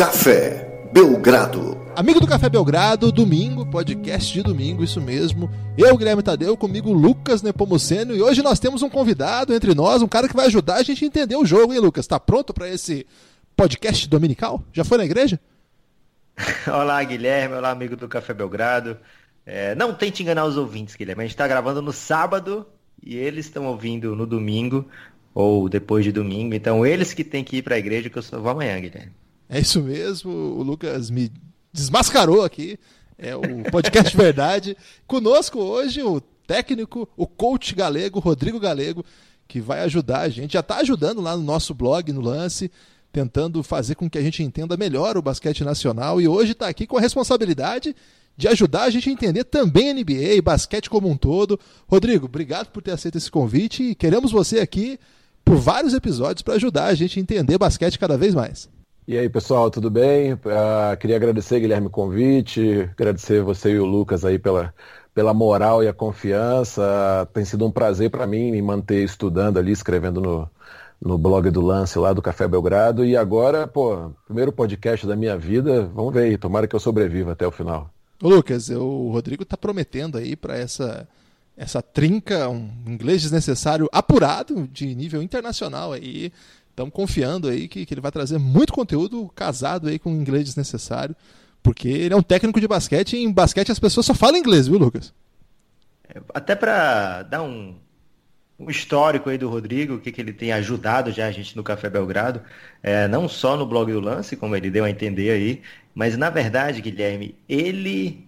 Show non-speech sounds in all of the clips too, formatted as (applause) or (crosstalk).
Café Belgrado. Amigo do Café Belgrado, domingo, podcast de domingo, isso mesmo. Eu, Guilherme Tadeu, comigo Lucas Nepomuceno, e hoje nós temos um convidado entre nós, um cara que vai ajudar a gente a entender o jogo, hein, Lucas? Tá pronto para esse podcast dominical? Já foi na igreja? (laughs) Olá, Guilherme, olá, amigo do Café Belgrado. É, não tente enganar os ouvintes, Guilherme. A gente está gravando no sábado e eles estão ouvindo no domingo ou depois de domingo. Então, eles que têm que ir para a igreja, que eu só vou amanhã, Guilherme. É isso mesmo, o Lucas me desmascarou aqui. É o podcast (laughs) Verdade. Conosco hoje o técnico, o coach galego, Rodrigo Galego, que vai ajudar a gente. Já está ajudando lá no nosso blog, no Lance, tentando fazer com que a gente entenda melhor o basquete nacional. E hoje está aqui com a responsabilidade de ajudar a gente a entender também NBA e basquete como um todo. Rodrigo, obrigado por ter aceito esse convite e queremos você aqui por vários episódios para ajudar a gente a entender basquete cada vez mais. E aí, pessoal, tudo bem? Uh, queria agradecer, Guilherme, o convite, agradecer você e o Lucas aí pela, pela moral e a confiança. Uh, tem sido um prazer para mim me manter estudando ali, escrevendo no, no blog do Lance lá do Café Belgrado. E agora, pô, primeiro podcast da minha vida, vamos ver aí, tomara que eu sobreviva até o final. Ô Lucas, o Rodrigo tá prometendo aí para essa essa trinca, um inglês desnecessário apurado de nível internacional aí estamos confiando aí que, que ele vai trazer muito conteúdo casado aí com inglês desnecessário, porque ele é um técnico de basquete e em basquete as pessoas só falam inglês, viu, Lucas? É, até para dar um, um histórico aí do Rodrigo, o que, que ele tem ajudado já a gente no Café Belgrado, é, não só no blog do Lance, como ele deu a entender aí, mas na verdade, Guilherme, ele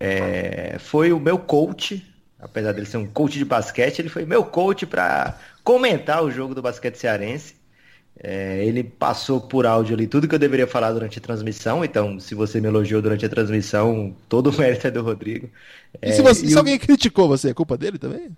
é, foi o meu coach, apesar dele ser um coach de basquete, ele foi meu coach para comentar o jogo do basquete cearense. É, ele passou por áudio ali tudo que eu deveria falar durante a transmissão, então se você me elogiou durante a transmissão, todo o (laughs) mérito é do Rodrigo. E se, você, e se alguém criticou você, é culpa dele também?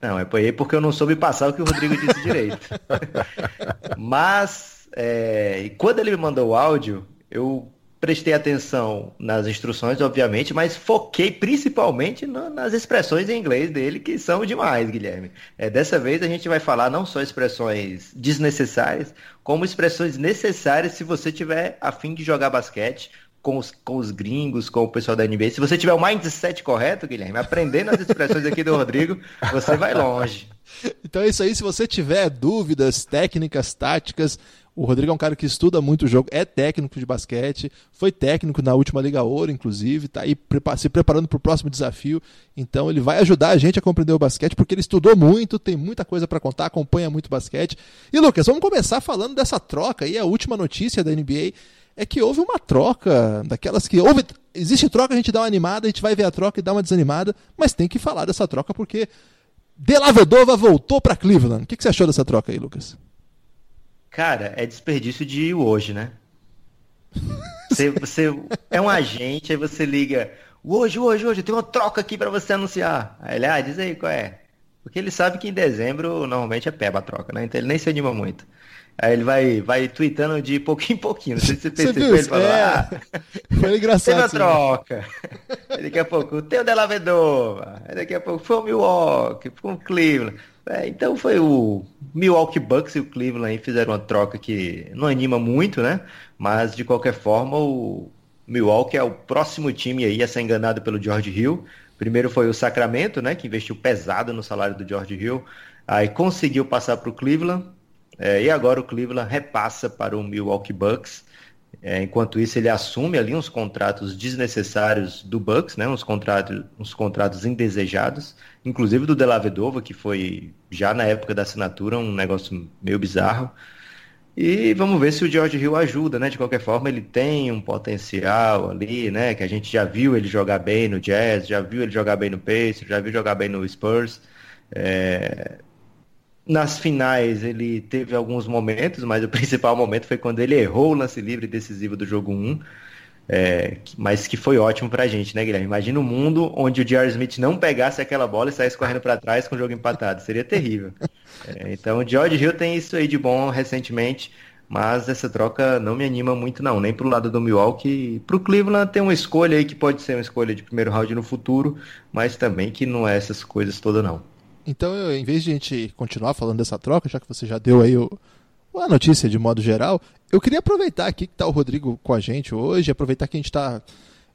Não, é porque eu não soube passar o que o Rodrigo disse direito. (laughs) (laughs) Mas, é, quando ele me mandou o áudio, eu prestei atenção nas instruções, obviamente, mas foquei principalmente no, nas expressões em inglês dele, que são demais, Guilherme. É, dessa vez a gente vai falar não só expressões desnecessárias, como expressões necessárias se você tiver a fim de jogar basquete com os, com os gringos, com o pessoal da NBA. Se você tiver o mindset correto, Guilherme, aprendendo as expressões aqui do Rodrigo, você vai longe. (laughs) Então é isso aí. Se você tiver dúvidas técnicas, táticas, o Rodrigo é um cara que estuda muito o jogo, é técnico de basquete, foi técnico na última Liga Ouro, inclusive, está aí se preparando para o próximo desafio. Então ele vai ajudar a gente a compreender o basquete, porque ele estudou muito, tem muita coisa para contar, acompanha muito basquete. E Lucas, vamos começar falando dessa troca aí, a última notícia da NBA é que houve uma troca, daquelas que houve, existe troca, a gente dá uma animada, a gente vai ver a troca e dá uma desanimada, mas tem que falar dessa troca porque Delavedova voltou para Cleveland. O que, que você achou dessa troca aí, Lucas? Cara, é desperdício de hoje, né? Você, você é um agente, aí você liga, hoje, hoje, hoje, tem uma troca aqui para você anunciar. Aí ele, ah, diz aí qual é. Porque ele sabe que em dezembro normalmente é peba a troca, né? Então ele nem se anima muito. Aí ele vai, vai tweetando de pouquinho em pouquinho. Não sei se você (laughs) percebeu. Ele falou, é, ah, foi engraçado. Teve uma troca. Aí daqui a pouco, tem o Delavedova. Aí daqui a pouco foi o Milwaukee, foi o Cleveland. É, então foi o Milwaukee Bucks e o Cleveland fizeram uma troca que não anima muito, né? Mas de qualquer forma o Milwaukee é o próximo time aí a ser enganado pelo George Hill. Primeiro foi o Sacramento, né? Que investiu pesado no salário do George Hill. Aí conseguiu passar para o Cleveland. É, e agora o Cleveland repassa para o Milwaukee Bucks. É, enquanto isso, ele assume ali uns contratos desnecessários do Bucks, né? Uns contratos, uns contratos indesejados, inclusive do Delavedova, que foi já na época da assinatura um negócio meio bizarro. E vamos ver se o George Hill ajuda, né? De qualquer forma, ele tem um potencial ali, né? Que a gente já viu ele jogar bem no Jazz, já viu ele jogar bem no Pacers, já viu jogar bem no Spurs. É... Nas finais ele teve alguns momentos, mas o (laughs) principal momento foi quando ele errou o lance livre decisivo do jogo 1. É, mas que foi ótimo pra gente, né, Guilherme? Imagina um mundo onde o J.R. Smith não pegasse aquela bola e saísse correndo para trás com o jogo empatado. Seria terrível. (laughs) É, então o George Hill tem isso aí de bom recentemente, mas essa troca não me anima muito não, nem pro lado do Milwaukee. Pro Cleveland tem uma escolha aí que pode ser uma escolha de primeiro round no futuro, mas também que não é essas coisas todas não. Então, em vez de a gente continuar falando dessa troca, já que você já deu aí o, a notícia de modo geral, eu queria aproveitar aqui que está o Rodrigo com a gente hoje, aproveitar que a gente está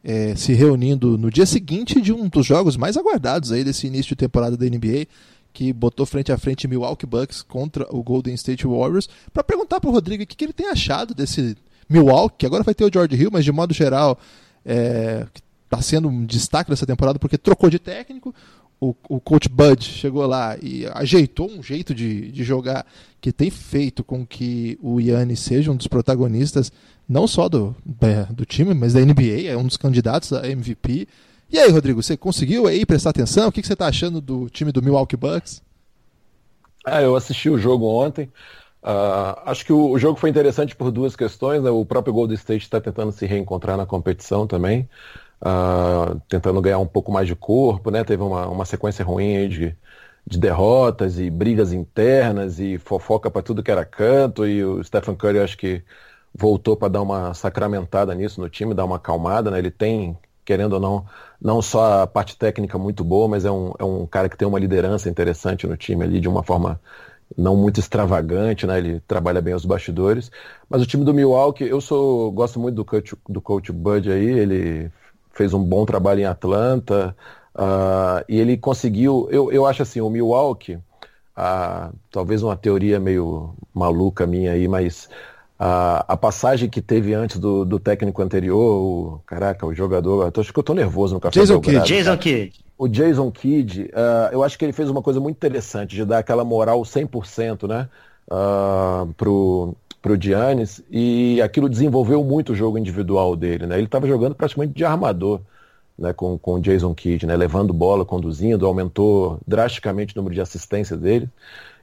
é, se reunindo no dia seguinte de um dos jogos mais aguardados aí desse início de temporada da NBA, que botou frente a frente Milwaukee Bucks contra o Golden State Warriors, para perguntar para o Rodrigo o que, que, ele tem achado desse Milwaukee, que agora vai ter o George Hill, mas de modo geral é, está sendo um destaque dessa temporada porque trocou de técnico. O, o coach Bud chegou lá e ajeitou um jeito de, de jogar que tem feito com que o Yannis seja um dos protagonistas, não só do, é, do time, mas da NBA, é um dos candidatos a MVP. E aí, Rodrigo, você conseguiu aí prestar atenção? O que, que você está achando do time do Milwaukee Bucks? Ah, eu assisti o jogo ontem. Uh, acho que o, o, jogo foi interessante por duas questões. Né? O próprio Golden State está tentando se reencontrar na competição também, uh, tentando ganhar um pouco mais de corpo. Né? Teve uma, uma sequência ruim de, de derrotas e brigas internas e fofoca para tudo que era canto. E o Stephen Curry acho que voltou para dar uma sacramentada nisso no time, dar uma acalmada. Né? Ele tem querendo ou não, não só a parte técnica muito boa, mas é um, é um cara que tem uma liderança interessante no time ali, de uma forma não muito extravagante, né? Ele trabalha bem os bastidores. Mas o time do Milwaukee, eu sou gosto muito do coach, do coach Bud aí, ele fez um bom trabalho em Atlanta uh, e ele conseguiu. Eu, eu acho assim, o Milwaukee, uh, talvez uma teoria meio maluca minha aí, mas a, a passagem que teve antes do, do técnico anterior, o, caraca, o jogador, acho que eu tô nervoso no café Jason Kidd. Jason Kidd. O Jason Kidd, uh, eu acho que ele fez uma coisa muito interessante, de dar aquela moral 100%, né, uh, pro, pro Giannis, e aquilo desenvolveu muito o jogo individual dele, né, ele estava jogando praticamente de armador, né, com, com o Jason Kidd, né, levando bola, conduzindo, aumentou drasticamente o número de assistências dele,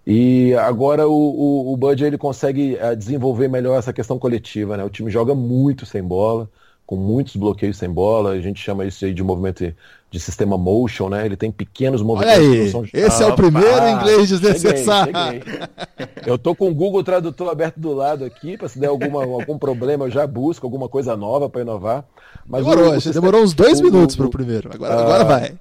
e agora o, o, o Bud ele consegue uh, desenvolver melhor essa questão coletiva, né? O time joga muito sem bola, com muitos bloqueios sem bola. A gente chama isso aí de movimento de sistema motion, né? Ele tem pequenos movimentos. Olha aí, de... esse ah, é o primeiro ah, inglês desnecessário. Cheguei, cheguei. Eu tô com o Google Tradutor aberto do lado aqui, para se der alguma, algum problema eu já busco alguma coisa nova para inovar. Mas demorou, o, o, demorou uns dois o, minutos para o primeiro. Agora, ah, agora vai.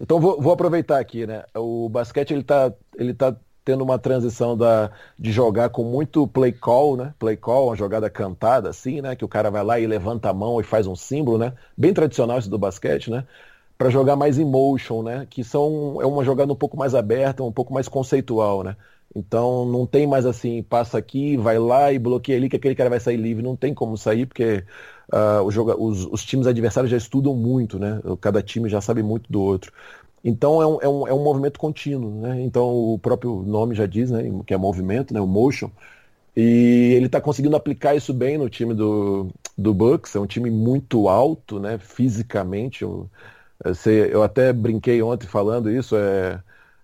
Então vou, vou, aproveitar aqui, né? O basquete ele tá, ele tá tendo uma transição da, de jogar com muito play call, né? Play call, uma jogada cantada, assim, né? Que o cara vai lá e levanta a mão e faz um símbolo, né? Bem tradicional isso do basquete, né? Para jogar mais em motion, né? Que são, é uma jogada um pouco mais aberta, um pouco mais conceitual, né? Então não tem mais assim, passa aqui, vai lá e bloqueia ali que aquele cara vai sair livre. Não tem como sair, porque uh, o joga, os, os times adversários já estudam muito, né? Cada time já sabe muito do outro. Então é um, é um, é um movimento contínuo, né? Então o próprio nome já diz, né? Que é movimento, né? O motion. E ele está conseguindo aplicar isso bem no time do, do Bucks. É um time muito alto, né? Fisicamente. Eu, eu até brinquei ontem falando isso. É,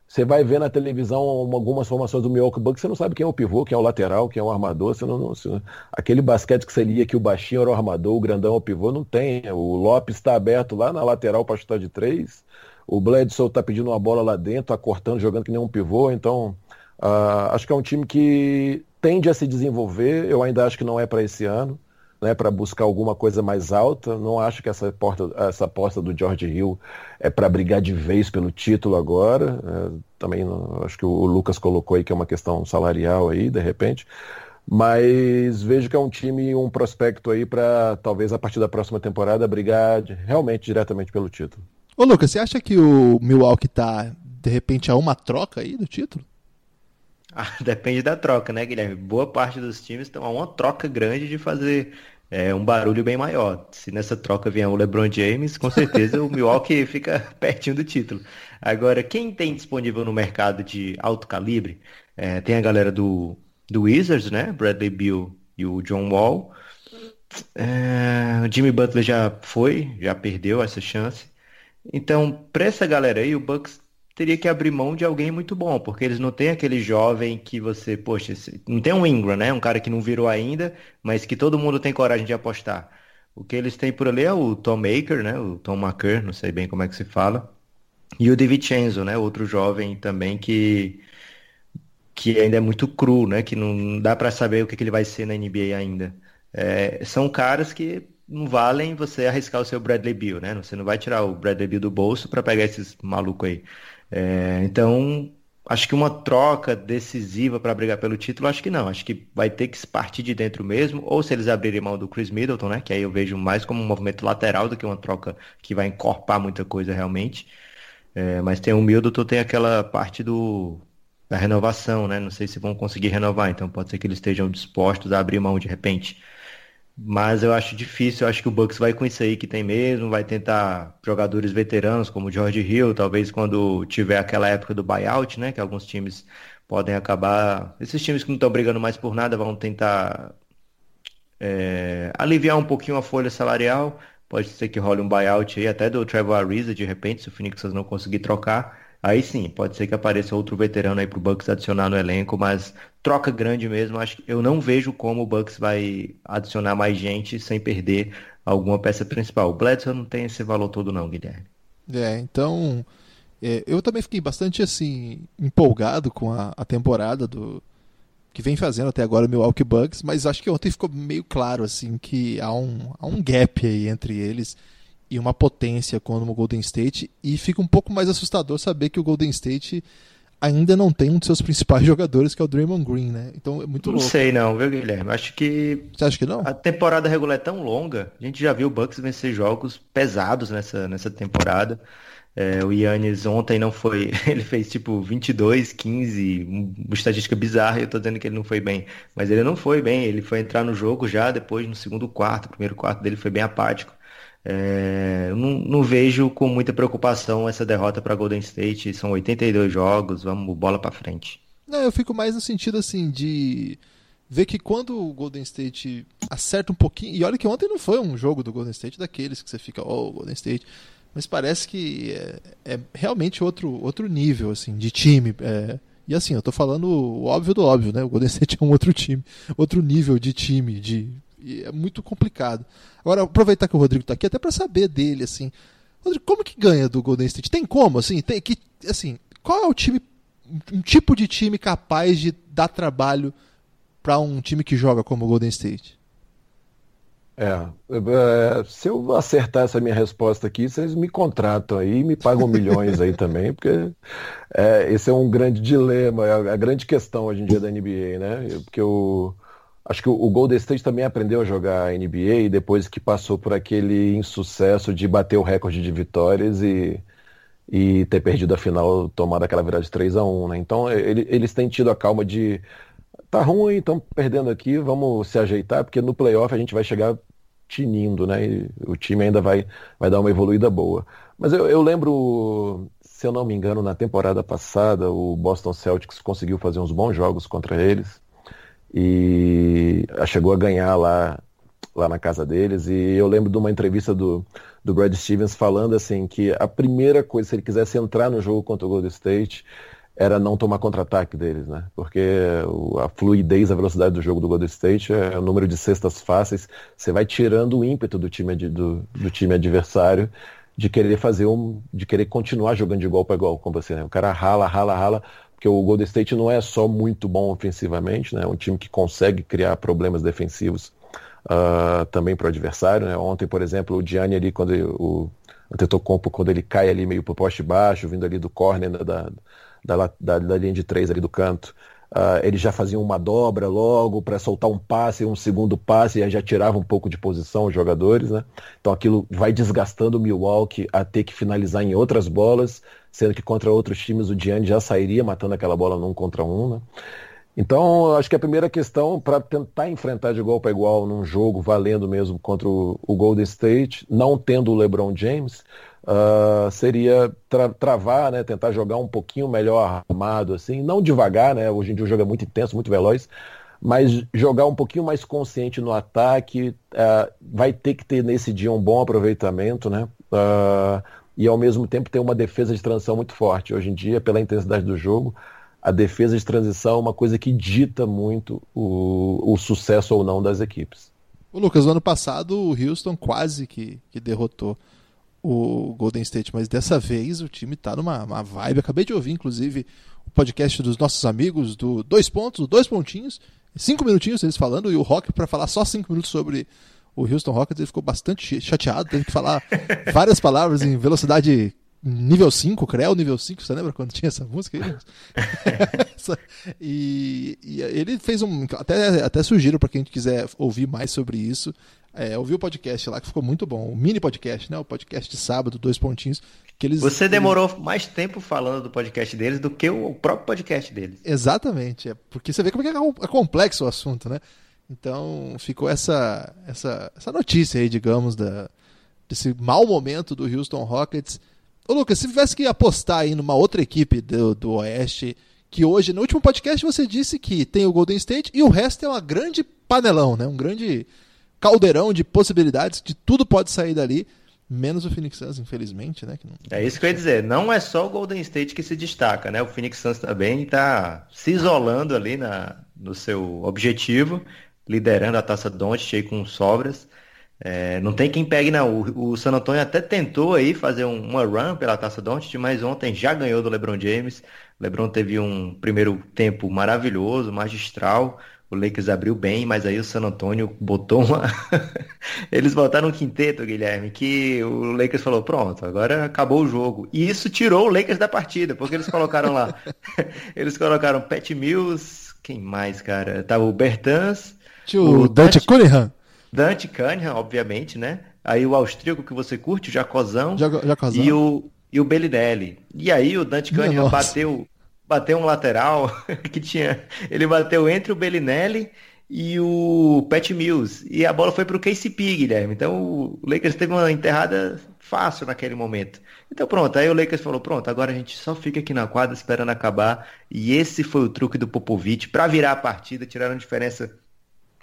você vai ver na televisão algumas formações do Milwaukee Bucks, você não sabe quem é o pivô, quem é o lateral, quem é o armador. Você não, não você, aquele basquete que seria que o baixinho era o armador, o grandão é o pivô, não tem. O Lopes está aberto lá na lateral para chutar de três. O Bledsoe está pedindo uma bola lá dentro, está cortando, jogando que nem um pivô. Então, uh, acho que é um time que tende a se desenvolver. Eu ainda acho que não é para esse ano, né, para buscar alguma coisa mais alta. Não acho que essa, porta, essa aposta do George Hill é para brigar de vez pelo título agora. É, também não, acho que o Lucas colocou aí que é uma questão salarial aí, de repente. Mas vejo que é um time, um prospecto aí para talvez a partir da próxima temporada brigar realmente diretamente pelo título. Ô Lucas, você acha que o Milwaukee tá, de repente, a uma troca aí do título? (laughs) Ah, depende da troca, né, Guilherme? Boa parte dos times estão a uma troca grande de fazer é, um barulho bem maior. Se nessa troca vier o LeBron James, com certeza o Milwaukee (laughs) fica pertinho do título. Agora, quem tem disponível no mercado de alto calibre, é, tem a galera do, do Wizards, né? Bradley Bill e o John Wall. É, o Jimmy Butler já foi, já perdeu essa chance. Então, para essa galera aí, o Bucks teria que abrir mão de alguém muito bom, porque eles não têm aquele jovem que você, poxa, não tem um Ingram, né? Um cara que não virou ainda, mas que todo mundo tem coragem de apostar. O que eles têm por ali é o Tom Maker, né? O Tom Maker, não sei bem como é que se fala. E o DiVincenzo, né? Outro jovem também que que ainda é muito cru, né? Que não dá para saber o que, que ele vai ser na NBA ainda. É, são caras que não valem você arriscar o seu Bradley Bill, né? Você não vai tirar o Bradley Bill do bolso para pegar esses malucos aí. É, então, acho que uma troca decisiva para brigar pelo título, acho que não. Acho que vai ter que se partir de dentro mesmo, ou se eles abrirem mão do Chris Middleton, né? Que aí eu vejo mais como um movimento lateral do que uma troca que vai encorpar muita coisa realmente. É, mas tem o Middleton, tem aquela parte do da renovação, né? Não sei se vão conseguir renovar, então pode ser que eles estejam dispostos a abrir mão de repente. Mas eu acho difícil, eu acho que o Bucks vai com isso aí que tem mesmo, vai tentar jogadores veteranos como o George Hill, talvez quando tiver aquela época do buyout, né, que alguns times podem acabar, esses times que não estão brigando mais por nada vão tentar é, aliviar um pouquinho a folha salarial, pode ser que role um buyout aí até do Trevor Ariza de repente, se o Phoenix não conseguir trocar, Aí sim, pode ser que apareça outro veterano aí pro Bucks adicionar no elenco, mas troca grande mesmo, acho que eu não vejo como o Bucks vai adicionar mais gente sem perder alguma peça principal. O Bledsoe não tem esse valor todo não, Guilherme. É, então é, eu também fiquei bastante assim empolgado com a, a, temporada do que vem fazendo até agora o Milwaukee Bucks, mas acho que ontem ficou meio claro assim que há um, há um gap aí entre eles e uma potência como o Golden State e fica um pouco mais assustador saber que o Golden State ainda não tem um dos seus principais (laughs) jogadores que é o Draymond Green, né? Então é muito não louco. Não sei não, viu, Guilherme? Acho que Você acha que não? A temporada regular é tão longa. A gente já viu o Bucks vencer jogos pesados nessa nessa temporada. É, o Yannis ontem não foi, (laughs) ele fez tipo 22, 15, uma estatística bizarra, e eu tô dizendo que ele não foi bem, mas ele não foi bem, ele foi entrar no jogo já depois no segundo quarto, o primeiro quarto dele foi bem apático. É, não, não, vejo com muita preocupação essa derrota para Golden State. São 82 jogos, vamos bola para frente. Não, eu fico mais no sentido assim de ver que quando o Golden State acerta um pouquinho. E olha que ontem não foi um jogo do Golden State daqueles que você fica, oh, Golden State. Mas parece que é, é realmente outro, outro nível assim de time. É, e assim, eu tô falando o óbvio do óbvio, né? O Golden (laughs) State é um outro time, outro nível de time, de e é muito complicado. Agora, aproveitar que o Rodrigo está aqui, até para saber dele, assim. Rodrigo, como que ganha do Golden State? Tem como, assim? Tem que, assim, qual é o time, um tipo de time capaz de dar trabalho para um time que joga como o Golden State? É, é, se eu acertar essa minha resposta aqui, vocês me contratam aí, me pagam milhões aí também, porque é, esse é um grande dilema, é a grande questão hoje em dia da NBA, né? Porque o, Acho que o Golden State também aprendeu a jogar NBA depois que passou por aquele insucesso de bater o recorde de vitórias e, e ter perdido a final, tomado aquela virada de 3 a 1 né? Então ele, eles têm tido a calma de tá ruim, estão perdendo aqui, vamos se ajeitar, porque no playoff a gente vai chegar tinindo, né? E o time ainda vai, vai dar uma evoluída boa. Mas eu, eu lembro, se eu não me engano, na temporada passada, o Boston Celtics conseguiu fazer uns bons jogos contra eles e chegou a ganhar lá, lá na casa deles. E eu lembro de uma entrevista do, do Brad Stevens falando assim que a primeira coisa, se ele quisesse entrar no jogo contra o Golden State, era não tomar contra-ataque deles, né? Porque a fluidez, a velocidade do jogo do Golden State é o número de cestas fáceis. Você vai tirando o ímpeto do time, do, do time adversário de querer fazer um, de querer continuar jogando de igual para igual com você. Né? O cara rala, rala, rala porque o Golden State não é só muito bom ofensivamente, né? É um time que consegue criar problemas defensivos uh, também para o adversário. Né? Ontem, por exemplo, o Gianni ali, quando ele, o Antetokounmpo, quando ele cai ali meio para o poste baixo, vindo ali do corner da, da, da, da linha de três ali do canto, Uh, já fazia uma dobra logo para soltar um passe, um segundo passe, e já tirava um pouco de posição os jogadores, né? Então aquilo vai desgastando o Milwaukee a ter que finalizar em outras bolas, sendo que contra outros times o Gianni já sairia matando aquela bola num contra um, né? Então, acho que a primeira questão para tentar enfrentar de igual para igual num jogo valendo mesmo contra o, o Golden State, não tendo o LeBron James, uh, seria tra travar, né, tentar jogar um pouquinho melhor armado, assim, não devagar, né, hoje em dia o jogo é muito intenso, muito veloz, mas jogar um pouquinho mais consciente no ataque, uh, vai ter que ter nesse dia um bom aproveitamento, né, uh, e ao mesmo tempo ter uma defesa de transição muito forte. Hoje em dia, pela intensidade do jogo, a defesa de transição é uma coisa que dita muito o, o sucesso ou não das equipes. O Lucas, no ano passado o Houston quase que, que derrotou o Golden State, mas dessa vez o time está numa vibe. Acabei de ouvir, inclusive, o podcast dos nossos amigos do Dois Pontos, Dois Pontinhos, cinco minutinhos eles falando, e o Rock para falar só cinco minutos sobre o Houston Rockets, ele ficou bastante chateado, teve que falar (laughs) várias palavras em velocidade nível 5, Creu nível 5, você lembra quando tinha essa música? (laughs) e, e, ele fez um. Até, até sugiro para quem quiser ouvir mais sobre isso. É, ouvi o podcast lá que ficou muito bom. O mini podcast, né? O podcast de sábado, dois pontinhos. Que eles, Você demorou eles... mais tempo falando do podcast deles do que o próprio podcast deles. Exatamente. É porque você vê como é, é complexo o assunto, né? Então ficou essa, essa, essa notícia aí, digamos, da, desse mau momento do Houston Rockets. Ô Lucas, se tivesse que apostar aí numa outra equipe do, do Oeste, que hoje, no último podcast, você disse que tem o Golden State e o resto é uma grande panelão, né? Um grande caldeirão de possibilidades, de tudo pode sair dali, menos o Phoenix Suns, infelizmente, né? Não... É isso que eu ia dizer, não é só o Golden State que se destaca, né? O Phoenix Suns também está se isolando ali na, no seu objetivo, liderando a taça Doncic com sobras. É, não tem quem pegue não. O, o, San Antonio até tentou aí fazer um, uma run pela taça Doncic, mas ontem já ganhou do LeBron James. O LeBron teve um primeiro tempo maravilhoso, magistral. O Lakers abriu bem, mas aí o San Antonio botou uma. (laughs) Eles botaram um quinteto, Guilherme, que o Lakers falou: pronto, agora acabou o jogo. E isso tirou o Lakers da partida, porque eles colocaram lá. (laughs) eles colocaram Pat Mills, quem mais, cara? Tava o Bertans. O Dante Cunningham. Dante Cunningham, obviamente, né? Aí o austríaco que você curte, o Jacozão. Jacozão. E o, e o Bellinelli. E aí o Dante Cunningham bateu bateu um lateral (laughs) que tinha. Ele bateu entre o Bellinelli e o Pat Mills. E a bola foi para o KCP, Guilherme. Então o Lakers teve uma enterrada fácil naquele momento. Então pronto, aí o Lakers falou: pronto, agora a gente só fica aqui na quadra esperando acabar. E esse foi o truque do Popovich para virar a partida, tiraram diferença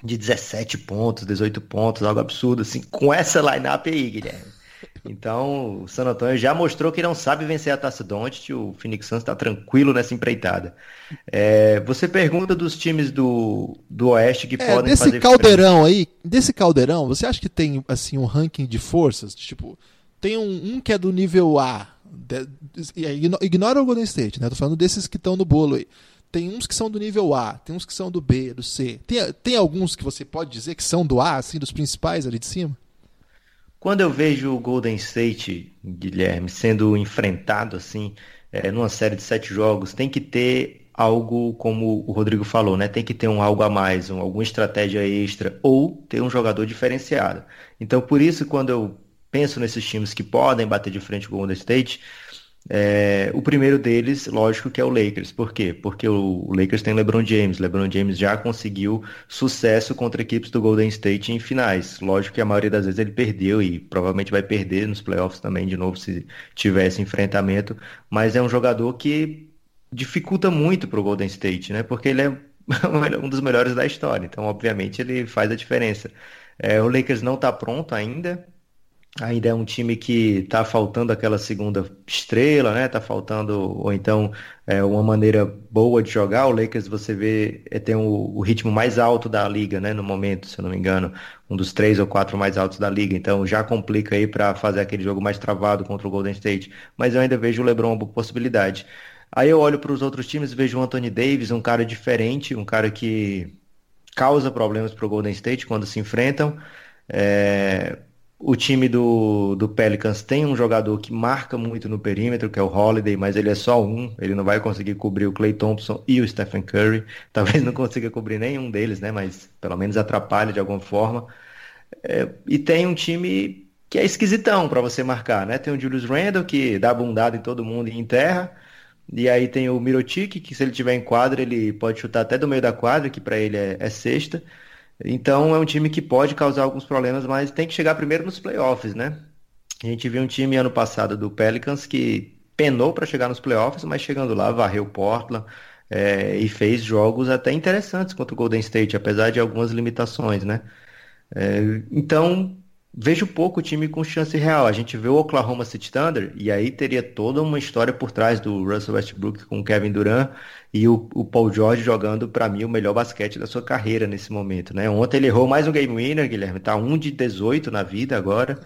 de 17 pontos, 18 pontos, algo absurdo, assim, com essa lineup aí, Guilherme. Então, o San Antonio já mostrou que não sabe vencer a Taça Doncic, o Phoenix Suns está tranquilo nessa empreitada. É, você pergunta dos times do, do Oeste que é, podem desse fazer... caldeirão aí, desse caldeirão, você acha que tem assim um ranking de forças? Tipo, tem um, um que é do nível A, de, ignora o Golden State, né? Tô falando desses que estão no bolo aí. Tem uns que são do nível A, tem uns que são do B, do C. Tem, tem alguns que você pode dizer que são do A, assim, dos principais ali de cima? Quando eu vejo o Golden State, Guilherme, sendo enfrentado assim, é, numa série de sete jogos, tem que ter algo como o Rodrigo falou, né? Tem que ter um algo a mais, um, alguma estratégia extra ou ter um jogador diferenciado. Então, por isso, quando eu penso nesses times que podem bater de frente com o Golden State, é, o primeiro deles, lógico, que é o Lakers. Por quê? Porque o, Lakers tem LeBron James. LeBron James já conseguiu sucesso contra equipes do Golden State em finais. Lógico que a maioria das vezes ele perdeu e provavelmente vai perder nos playoffs também de novo se tiver esse enfrentamento. Mas é um jogador que dificulta muito para o Golden State, né? Porque ele é (laughs) um dos melhores da história. Então, obviamente, ele faz a diferença. É, o Lakers não está pronto ainda ainda é um time que está faltando aquela segunda estrela, né? Tá faltando, ou então é, uma maneira boa de jogar. O Lakers, você vê, é, tem o, o, ritmo mais alto da liga, né? No momento, se eu não me engano, um dos três ou quatro mais altos da liga. Então já complica aí para fazer aquele jogo mais travado contra o Golden State. Mas eu ainda vejo o LeBron uma possibilidade. Aí eu olho para os outros times, vejo o Anthony Davis, um cara diferente, um cara que causa problemas para o Golden State quando se enfrentam. É, o time do, do Pelicans tem um jogador que marca muito no perímetro, que é o Holiday, mas ele é só um. Ele não vai conseguir cobrir o Clay Thompson e o Stephen Curry. (laughs) Talvez não consiga cobrir nenhum deles, né? Mas pelo menos atrapalha de alguma forma. É, e tem um time que é esquisitão para você marcar, né? Tem o Julius Randle, que dá bundada em todo mundo e em terra. E aí tem o Mirotic, que se ele tiver em quadra, ele pode chutar até do meio da quadra, que para ele é, é sexta. Então é um time que pode causar alguns problemas, mas tem que chegar primeiro nos playoffs, né? A gente viu um time ano passado do Pelicans que penou para chegar nos playoffs, mas chegando lá varreu Portland é, e fez jogos até interessantes contra o Golden State, apesar de algumas limitações, né? É, então vejo pouco time com chance real. A gente vê o Oklahoma City Thunder e aí teria toda uma história por trás do Russell Westbrook com o Kevin Durant e o, o Paul George jogando para mim o melhor basquete da sua carreira nesse momento, né? Ontem ele errou mais um game winner, Guilherme, tá 1 de 18 na vida agora.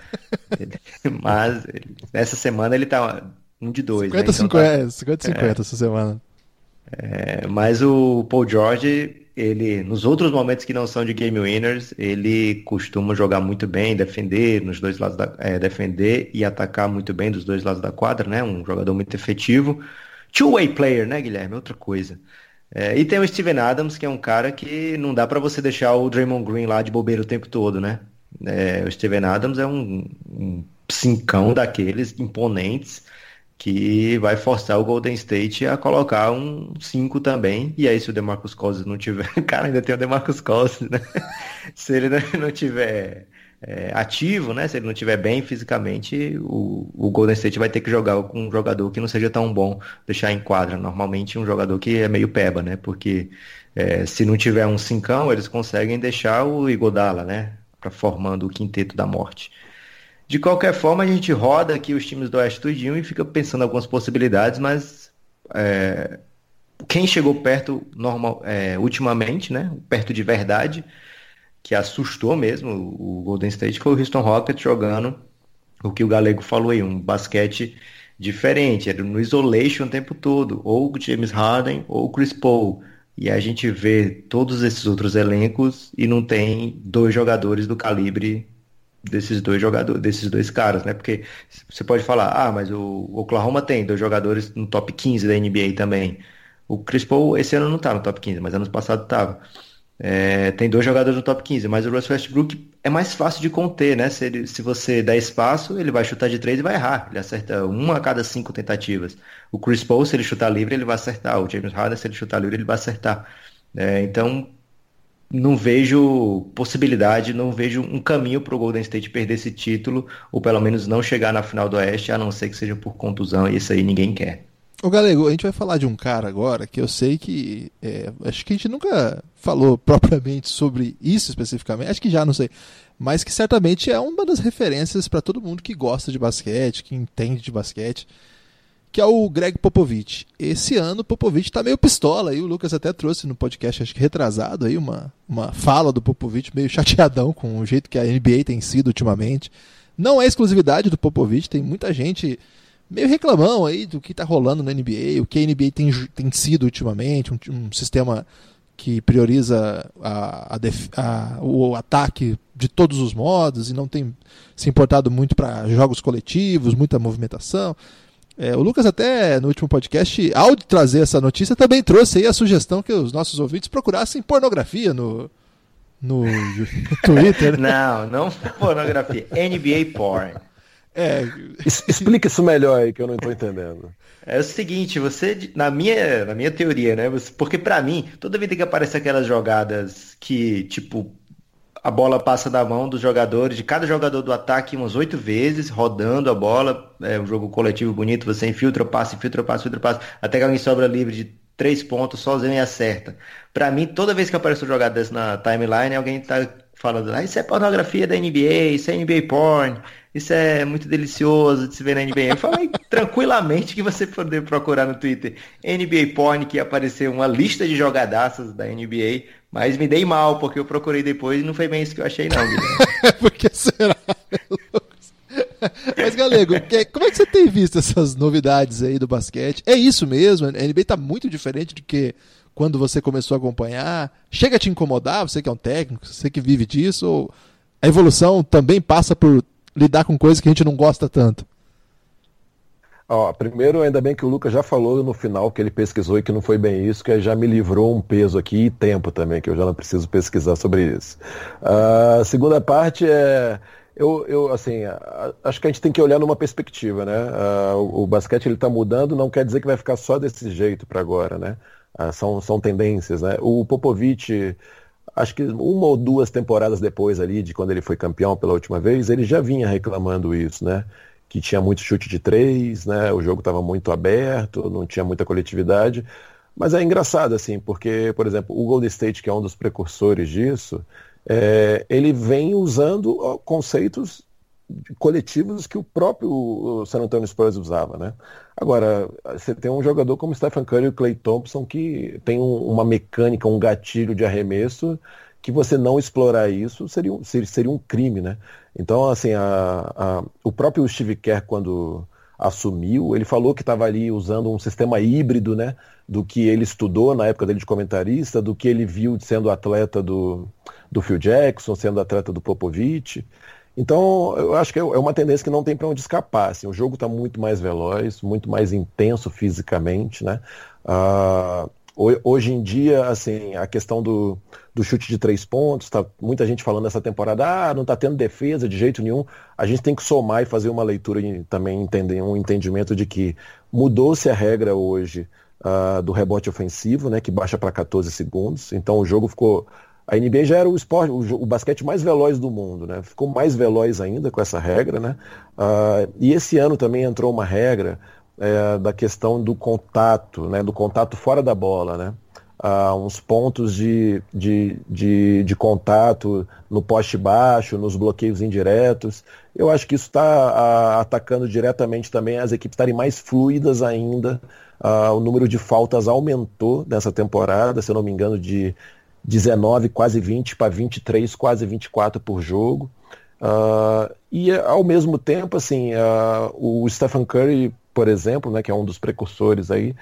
(laughs) Mas essa semana ele tá 1 de 2, 50 né? então 50, tá... 50 50 é. essa semana. É, mas o Paul George, ele, nos outros momentos que não são de game winners, ele costuma jogar muito bem, defender nos dois lados da, é, defender e atacar muito bem dos dois lados da quadra, né? Um jogador muito efetivo. Two-way player, né, Guilherme? Outra coisa. É, e tem o Steven Adams, que é um cara que não dá para você deixar o Draymond Green lá de bobeira o tempo todo, né? É, o Steven Adams é um, um cincão daqueles imponentes que vai forçar o Golden State a colocar um 5 também. E aí, se o DeMarcus Cousins não tiver. (laughs) Cara, ainda tem o DeMarcus Cousins, né? (laughs) se ele não tiver é, ativo, né? Se ele não tiver bem fisicamente, o, o Golden State vai ter que jogar com um jogador que não seja tão bom deixar em quadra. Normalmente, um jogador que é meio peba, né? Porque é, se não tiver um cincão, eles conseguem deixar o Igodala, né? Pra, formando o quinteto da morte. De qualquer forma, a gente roda aqui os times do Oeste tudinho e fica pensando algumas possibilidades, mas é, quem chegou perto normal, é, ultimamente, né, perto de verdade, que assustou mesmo o Golden State, foi o Houston Rockets jogando o que o Galego falou aí, um basquete diferente, era no isolation o tempo todo, ou James Harden ou Chris Paul. E a gente vê todos esses outros elencos e não tem dois jogadores do calibre desses dois jogadores, desses dois caras, né? Porque você pode falar, ah, mas o Oklahoma tem dois jogadores no top 15 da NBA também. O Chris Paul esse ano não tá no top 15, mas ano passado tava. É, tem dois jogadores no top 15, mas o Russell Westbrook é mais fácil de conter, né? Se, ele, se você der espaço, ele vai chutar de três e vai errar. Ele acerta uma a cada cinco tentativas. O Chris Paul, se ele chutar livre, ele vai acertar. O James Harden, se ele chutar livre, ele vai acertar. É, então, não vejo possibilidade, não vejo um caminho para o Golden State perder esse título, ou pelo menos não chegar na final do Oeste, a não ser que seja por contusão, e isso aí ninguém quer. Ô Galego, a gente vai falar de um cara agora que eu sei que. É, acho que a gente nunca falou (laughs) propriamente sobre isso especificamente, acho que já, não sei. Mas que certamente é uma das referências para todo mundo que gosta de basquete, que entende de basquete que é o Greg Popovich. Esse ano o Popovich está meio pistola, aí o Lucas até trouxe no podcast, acho que retrasado, aí uma, uma fala do Popovich meio chateadão com o jeito que a NBA tem sido ultimamente. Não é exclusividade do Popovich, tem muita gente meio reclamão aí do que está rolando na NBA, o que a NBA tem, tem sido ultimamente, um, um sistema que prioriza a, a, a, o ataque de todos os modos e não tem se importado muito para jogos coletivos, muita movimentação. É, o Lucas até no último podcast, ao trazer essa notícia, também trouxe aí a sugestão que os nossos ouvintes procurassem pornografia no, no, no (laughs) Twitter. Não, não pornografia, NBA porn. É. Explica isso melhor aí que eu não estou entendendo. É o seguinte, você, na minha, na minha teoria, né? Você, porque para mim, toda vida que aparece aquelas jogadas que, tipo, a bola passa da mão dos jogadores, de cada jogador do ataque umas oito vezes, rodando a bola. É um jogo coletivo bonito, você infiltra, passa, infiltra, passa, infiltra, passa, até que alguém sobra livre de três pontos, sozinho e acerta. Para mim, toda vez que aparece um jogador desse na timeline, alguém tá falando, ah, isso é pornografia da NBA, isso é NBA porn, isso é muito delicioso de se ver na NBA. Eu falei (laughs) tranquilamente que você poder procurar no Twitter NBA porn, que apareceu uma lista de jogadaças da NBA mas me dei mal, porque eu procurei depois e não foi bem isso que eu achei, não, (laughs) porque será? Mas, Galego, como é que você tem visto essas novidades aí do basquete? É isso mesmo? A NBA está muito diferente do que quando você começou a acompanhar? Chega a te incomodar, você que é um técnico, você que vive disso? Ou a evolução também passa por lidar com coisas que a gente não gosta tanto? Ó, primeiro, ainda bem que o Lucas já falou no final que ele pesquisou e que não foi bem isso, que já me livrou um peso aqui e tempo também, que eu já não preciso pesquisar sobre isso. A segunda parte é. Eu, eu, assim, acho que a gente tem que olhar numa perspectiva, né? o, o basquete ele está mudando, não quer dizer que vai ficar só desse jeito para agora, né? são, são tendências, né? O Popovich, acho que uma ou duas temporadas depois ali, de quando ele foi campeão pela última vez, ele já vinha reclamando isso, né? Que tinha muito chute de três, né? O jogo estava muito aberto, não tinha muita coletividade. Mas é engraçado, assim, porque, por exemplo, o Golden State, que é um dos precursores disso, é, ele vem usando conceitos coletivos que o próprio San Antonio Spurs usava, né? Agora, você tem um jogador como Stephen Curry e o Clay Thompson que tem um, uma mecânica, um gatilho de arremesso que você não explorar isso seria um, seria um crime, né? Então, assim, a, a, o próprio Steve Kerr, quando assumiu. Ele falou que estava ali usando um sistema híbrido, né? Do que ele estudou na época dele de comentarista, do que ele viu sendo atleta do, do Phil Jackson, sendo atleta do Popovich. Então, eu acho que é, é uma tendência que não tem para onde escapar. Assim, o jogo está muito mais veloz, muito mais intenso fisicamente, né? Uh, hoje em dia, assim, a questão do, do chute de três pontos, tá muita gente falando nessa temporada, ah, não está tendo defesa de jeito nenhum. A gente tem que somar e fazer uma leitura e também entender um entendimento de que mudou-se a regra hoje uh, do rebote ofensivo, né, que baixa para 14 segundos. Então o jogo ficou. A NBA já era o esporte, o, o, basquete mais veloz do mundo, né? Ficou mais veloz ainda com essa regra, né? Uh, e esse ano também entrou uma regra é, da questão do contato, né? Do contato fora da bola, né? uh, uns pontos de, de, de, de, contato no poste baixo, nos bloqueios indiretos. Eu acho que isso está atacando diretamente também as equipes estarem mais fluidas ainda. Uh, o número de faltas aumentou nessa temporada, se eu não me engano, de 19, quase 20 para 23, quase 24 por jogo. Uh, e ao mesmo tempo, assim, uh, o Stephen Curry, por exemplo, né, que é um dos precursores aí,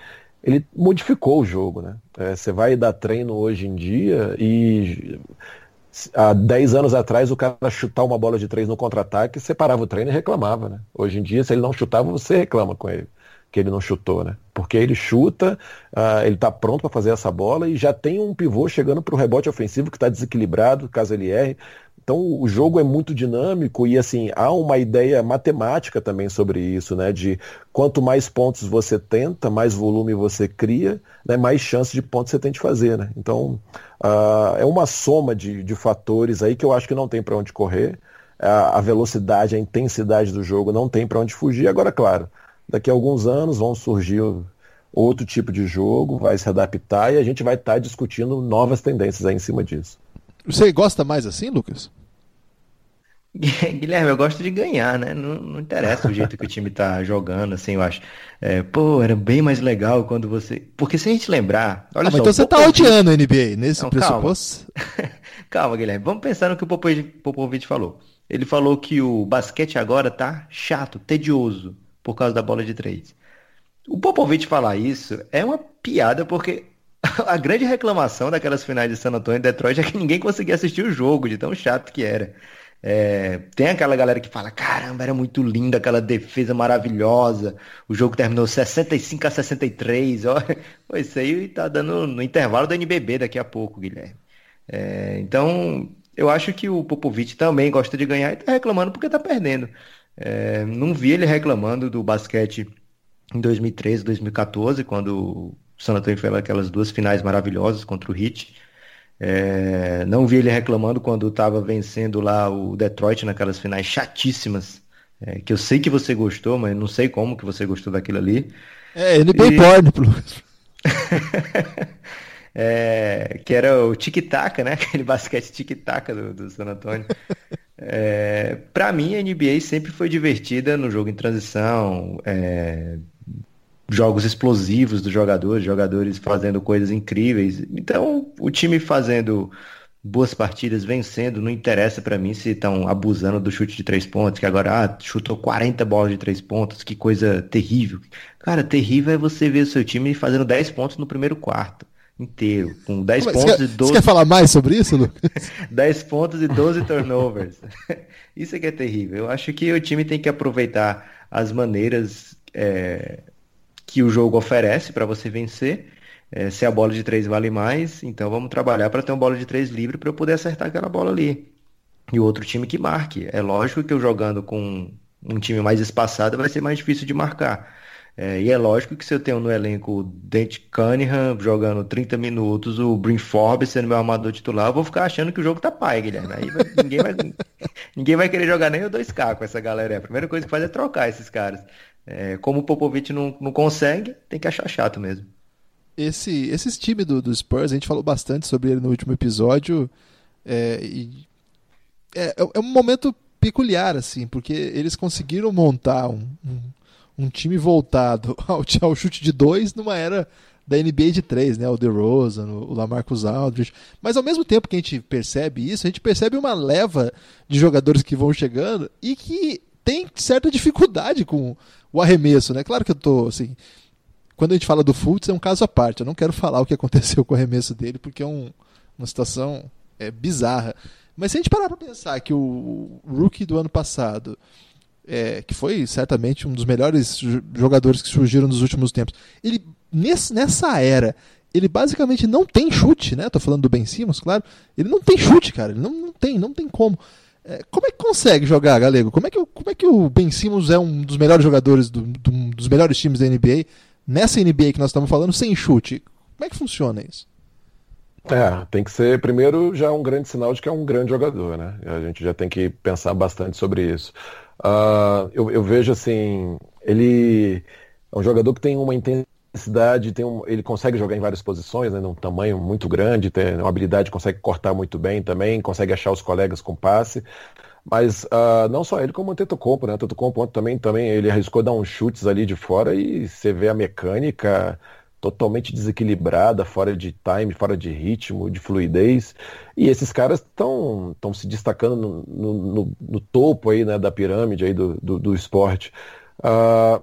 ele modificou o jogo, né? É, você vai dar treino hoje em dia e há 10 anos atrás o cara chutar uma bola de três no contra-ataque, você parava o treino e reclamava, né? Hoje em dia, se ele não chutava, você reclama com ele que ele não chutou, né? Porque ele chuta, uh, ele está pronto para fazer essa bola e já tem um pivô chegando para o rebote ofensivo que está desequilibrado, caso ele erre. Então o jogo é muito dinâmico e assim há uma ideia matemática também sobre isso, né? De quanto mais pontos você tenta, mais volume você cria, né? mais chance de pontos você tem de fazer, né? Então uh, é uma soma de, de fatores aí que eu acho que não tem para onde correr. A, a velocidade, a intensidade do jogo não tem para onde fugir. Agora, claro, daqui a alguns anos vão surgir outro tipo de jogo, vai se adaptar e a gente vai estar tá discutindo novas tendências aí em cima disso. Você gosta mais assim, Lucas? (laughs) Guilherme, eu gosto de ganhar, né? Não, não interessa o jeito que o time tá jogando, assim, eu acho. É, pô, era bem mais legal quando você. Porque se a gente lembrar. Olha ah, só, então você tá odiando a NBA nesse não, pressuposto? Calma. (laughs) calma, Guilherme. Vamos pensar no que o Popovich falou. Ele falou que o basquete agora tá chato, tedioso, por causa da bola de três. O Popovich falar isso é uma piada, porque (laughs) a grande reclamação daquelas finais de San Antonio e Detroit é que ninguém conseguia assistir o jogo, de tão chato que era. É, tem aquela galera que fala, caramba, era muito linda aquela defesa maravilhosa. O jogo terminou 65 a 63. Ó, (laughs) isso aí tá dando no intervalo do NBB daqui a pouco, Guilherme. É, então, eu acho que o Popovich também gosta de ganhar e tá reclamando porque tá perdendo. É, não vi ele reclamando do basquete em 2013, 2014, quando o San Antonio fez aquelas duas finais maravilhosas contra o Heat. É, não vi ele reclamando quando estava vencendo lá o Detroit naquelas finais chatíssimas. É, que eu sei que você gostou, mas não sei como que você gostou daquilo ali. É, NBA e... porn, (laughs) é, que era o tic-tac, né? (laughs) Aquele basquete tic-tac do, do San Antonio. É, para mim, a NBA sempre foi divertida no jogo em transição, é, jogos explosivos dos jogadores, jogadores fazendo coisas incríveis. Então, o time fazendo boas partidas, vencendo, não interessa para mim se estão abusando do chute de três pontos, que agora ah, chutou 40 bolas de três pontos, que coisa terrível. Cara, terrível é você ver o seu time fazendo 10 pontos no primeiro quarto inteiro, com 10 pontos quer, e 12. Você quer falar mais sobre isso, Lucas? (laughs) 10 pontos e 12 turnovers. (laughs) isso é que é terrível. Eu acho que o time tem que aproveitar as maneiras é, que o jogo oferece para você vencer. É, se a bola de três vale mais, então vamos trabalhar para ter uma bola de três livre para eu poder acertar aquela bola ali. E o outro time que marque. É lógico que eu jogando com um time mais espaçado vai ser mais difícil de marcar. É, e é lógico que se eu tenho no elenco o Dente Cunningham jogando 30 minutos, o Brin Forbes sendo meu armador titular, eu vou ficar achando que o jogo tá pai, Guilherme. Aí vai, ninguém, vai, (laughs) ninguém vai querer jogar nem o 2K com essa galera. A primeira coisa que faz é trocar esses caras. É, como o Popovich não, não consegue, tem que achar chato mesmo. Esse, esses times do, do Spurs, a gente falou bastante sobre ele no último episódio. É, e é, é um momento peculiar, assim, porque eles conseguiram montar um, um, um time voltado (laughs) ao, ao, chute de dois numa era da NBA de três, né? O DeRozan, o Lamarcus Aldridge. Mas ao mesmo tempo que a gente percebe isso, a gente percebe uma leva de jogadores que vão chegando e que tem certa dificuldade com o arremesso, né? Claro que eu tô assim. Quando a gente fala do Fultz, é um caso à parte. Eu não quero falar o que aconteceu com o arremesso dele, porque é um, uma situação é, bizarra. Mas se a gente parar para pensar que o rookie do ano passado, é, que foi certamente um dos melhores jogadores que surgiram nos últimos tempos, ele nesse, nessa era ele basicamente não tem chute, né? Tô falando do Ben Simmons, claro. Ele não tem chute, cara. Ele não, não tem, não tem como. É, como é que consegue jogar, Galego? Como é que, como é que o Ben Simmons é um dos melhores jogadores do, do, dos melhores times da NBA, nessa NBA que nós estamos falando, sem chute? Como é que funciona isso? É, tem que ser, primeiro, já um grande sinal de que é um grande jogador, né? A gente já tem que pensar bastante sobre isso. Uh, eu, eu, vejo assim, ele é um jogador que tem uma intensidade cidade tem um, ele consegue jogar em várias posições, né, num tamanho muito grande, tem uma habilidade, consegue cortar muito bem também, consegue achar os colegas com passe. Mas uh, não só ele, como o Antetokounmpo, né? O Antetokounmpo também, também ele arriscou dar uns chutes ali de fora e você vê a mecânica totalmente desequilibrada, fora de time, fora de ritmo, de fluidez. E esses caras estão se destacando no, no, no, no, topo aí, né, da pirâmide aí do, do, do esporte. Uh,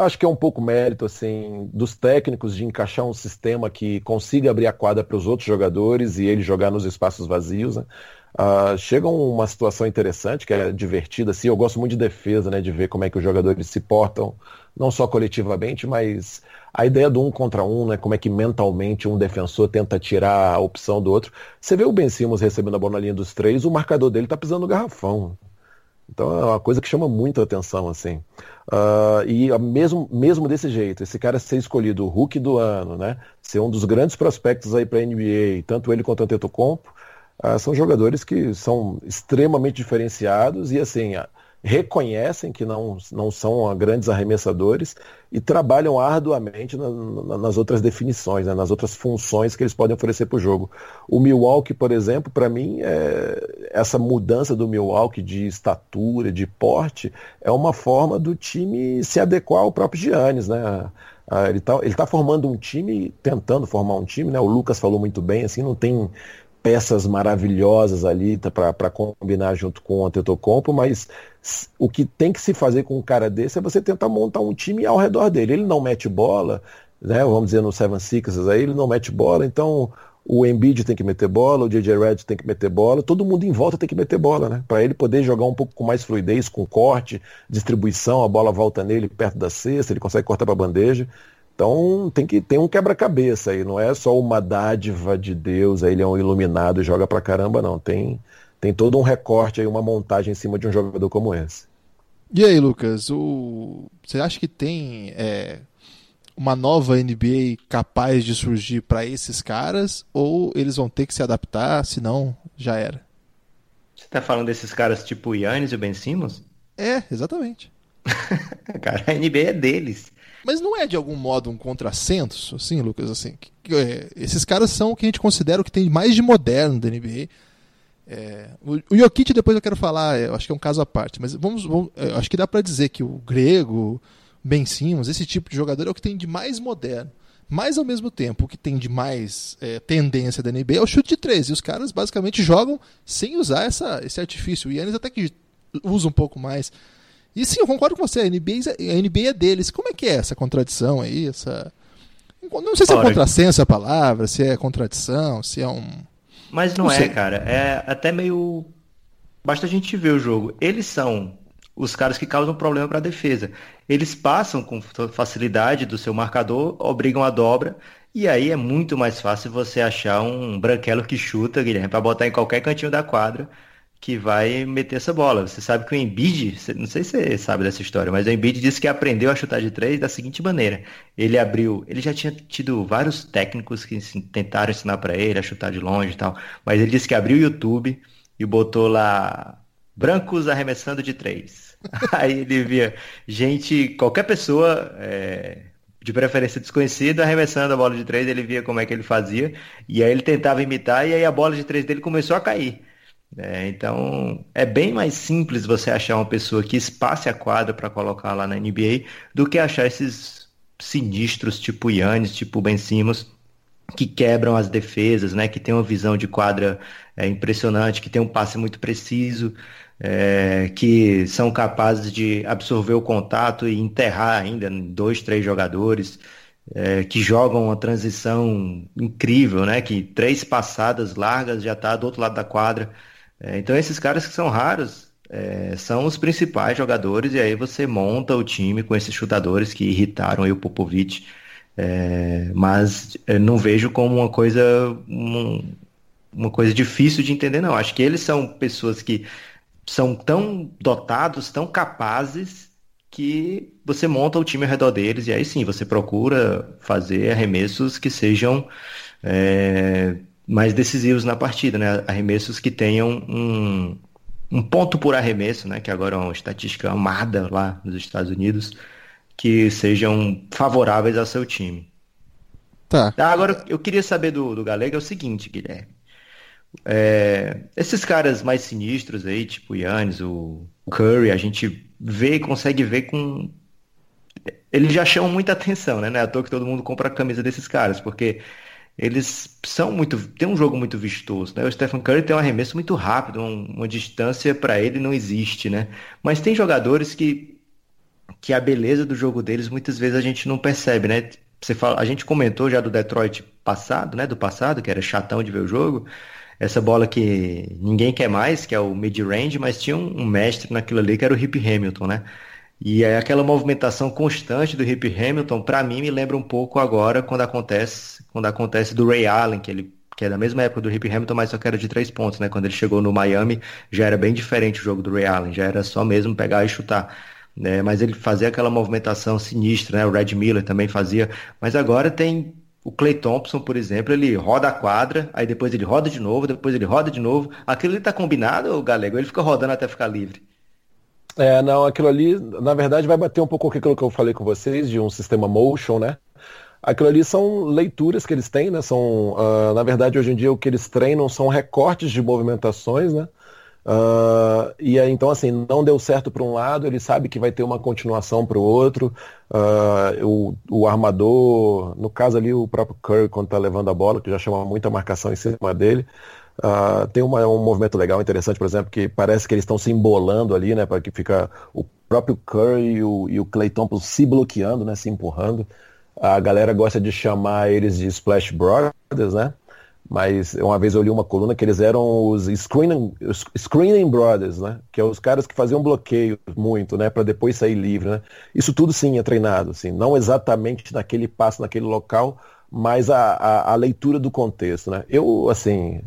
Acho que é um pouco mérito assim dos técnicos de encaixar um sistema que consiga abrir a quadra para os outros jogadores e ele jogar nos espaços vazios. Né? Uh, chega uma situação interessante, que é divertida. Assim, eu gosto muito de defesa, né, de ver como é que os jogadores se portam, não só coletivamente, mas a ideia do um contra um, né, como é que mentalmente um defensor tenta tirar a opção do outro. Você vê o Ben Simmons recebendo a bola na linha dos três, o marcador dele está pisando no garrafão. Então é uma coisa que chama muito a atenção, assim. Uh, e mesmo, mesmo desse jeito, esse cara ser escolhido o Hulk do ano, né? Ser um dos grandes prospectos aí para a NBA, tanto ele quanto o Antetokounmpo, uh, são jogadores que são extremamente diferenciados e assim, reconhecem que não, não são grandes arremessadores e trabalham arduamente na, na, nas outras definições, né, nas outras funções que eles podem oferecer para o jogo. O Milwaukee, por exemplo, para mim, é, essa mudança do Milwaukee de estatura, de porte, é uma forma do time se adequar ao próprio Giannis. Né? ele está tá formando um time, tentando formar um time, né? o Lucas falou muito bem, assim, não tem peças maravilhosas ali tá, para combinar junto com o Antetokounmpo, mas o que tem que se fazer com um cara desse é você tentar montar um time ao redor dele. Ele não mete bola, né? Vamos dizer no Seven Sixers aí, ele não mete bola, então o Embiid tem que meter bola, o JJ Red tem que meter bola, todo mundo em volta tem que meter bola, né? Para ele poder jogar um pouco com mais fluidez, com corte, distribuição, a bola volta nele perto da cesta, ele consegue cortar para bandeja. Então tem que ter um quebra-cabeça aí, não é só uma dádiva de Deus, aí ele é um iluminado e joga pra caramba, não. Tem, tem todo um recorte aí, uma montagem em cima de um jogador como esse. E aí, Lucas, o... você acha que tem é, uma nova NBA capaz de surgir para esses caras ou eles vão ter que se adaptar, senão já era? Você tá falando desses caras tipo o Yannis e o Ben Simmons? É, exatamente. (laughs) Cara, a NBA é deles. Mas não é de algum modo um contrassenso, assim, Lucas? Assim, que, que, é, esses caras são o que a gente considera o que tem mais de moderno da NBA. É, o, Jokic depois eu quero falar, eu acho que é um caso à parte, mas vamos, vamos acho que dá para dizer que o Grego, Ben Simmons, esse tipo de jogador é o que tem de mais moderno. Mas ao mesmo tempo, o que tem de mais é, tendência da NBA é o chute de três. E os caras basicamente jogam sem usar essa, esse artifício. O Yannis até que usa um pouco mais. E sim, eu concordo com você, a NBA, a NBA é deles. Como é que é essa contradição aí? Essa... Não sei se é contrassenso a palavra, se é contradição, se é um. Mas não, não é, cara. É até meio. Basta a gente ver o jogo. Eles são os caras que causam problema para a defesa. Eles passam com facilidade do seu marcador, obrigam a dobra, e aí é muito mais fácil você achar um branquelo que chuta, Guilherme, para botar em qualquer cantinho da quadra que vai meter essa bola. Você sabe que o Embiid, não sei se você sabe dessa história, mas o Embiid disse que aprendeu a chutar de três da seguinte maneira. Ele abriu, ele já tinha tido vários técnicos que tentaram ensinar para ele a chutar de longe e tal, mas ele disse que abriu o YouTube e botou lá brancos arremessando de três. (laughs) Aí ele via gente, qualquer pessoa, é, de preferência desconhecida, arremessando a bola de três, ele via como é que ele fazia, e aí ele tentava imitar, e aí a bola de três dele começou a cair. É, então, é bem mais simples você achar uma pessoa que espace a quadra para colocar lá na NBA do que achar esses sinistros tipo Yannis, tipo Ben Simmons, que quebram as defesas, né? Que tem uma visão de quadra é, impressionante, que tem um passe muito preciso. é, que são capazes de absorver o contato e enterrar ainda dois, três jogadores, é, que jogam uma transição incrível, né? Que três passadas largas já está do outro lado da quadra. É, então esses caras que são raros é, são os principais jogadores e aí você monta o time com esses chutadores que irritaram o Popovic. É, mas não vejo como uma coisa um, uma coisa difícil de entender, não. Acho que eles são pessoas que são tão dotados, tão capazes, que você monta o time ao redor deles e aí sim você procura fazer arremessos que sejam é, mais decisivos na partida, né? Arremessos que tenham um, um ponto por arremesso, né? Que agora é uma estatística amada lá nos Estados Unidos, que sejam favoráveis ao seu time. Tá. Agora, eu queria saber do, do Galega é o seguinte, Guilherme. É, esses caras mais sinistros aí, tipo o Yannis, o Curry, a gente vê, consegue ver com. Eles já chamam muita atenção, né? Não é à toa que todo mundo compra a camisa desses caras, porque eles são muito. tem um jogo muito vistoso, né? O Stephen Curry tem um arremesso muito rápido, um, uma distância para ele não existe, né? Mas tem jogadores que. que a beleza do jogo deles muitas vezes a gente não percebe, né? Você fala, a gente comentou já do Detroit passado, né? Do passado, que era chatão de ver o jogo essa bola que ninguém quer mais, que é o mid-range, mas tinha um, um, mestre naquilo ali que era o Hip Hamilton, né? E aí aquela movimentação constante do Hip Hamilton, para mim, me lembra um pouco agora quando acontece, quando acontece do Ray Allen, que ele que é da mesma época do Hip Hamilton, mas só que era de três pontos, né? Quando ele chegou no Miami, já era bem diferente o jogo do Ray Allen, já era só mesmo pegar e chutar. Né? Mas ele fazia aquela movimentação sinistra, né? O Red Miller também fazia. Mas agora tem o Clay Thompson, por exemplo, ele roda a quadra, aí depois ele roda de novo, depois ele roda de novo. Aquilo ali tá combinado, o Galego? Ele fica rodando até ficar livre. É, não, aquilo ali, na verdade, vai bater um pouco com aquilo que eu falei com vocês, de um sistema motion, né? Aquilo ali são leituras que eles têm, né? São, uh, na verdade, hoje em dia o que eles treinam são recortes de movimentações, né? Uh, e então, assim, não deu certo para um lado, ele sabe que vai ter uma continuação para o outro. Uh, o, o, armador, no caso ali, o próprio Curry, quando está levando a bola, que já chama muita marcação em cima dele. Uh, tem uma, um movimento legal, interessante, por exemplo, que parece que eles estão se embolando ali, né? Para que fica o próprio Curry e o, e o Clay Thompson se bloqueando, né? Se empurrando. A galera gosta de chamar eles de Splash Brothers, né? mas uma vez eu li uma coluna que eles eram os screening, os screening brothers, né? Que é os caras que faziam bloqueio muito, né? Para depois sair livre, né? Isso tudo sim é treinado, assim, não exatamente naquele passo, naquele local, mas a, a, a leitura do contexto, né? Eu, assim,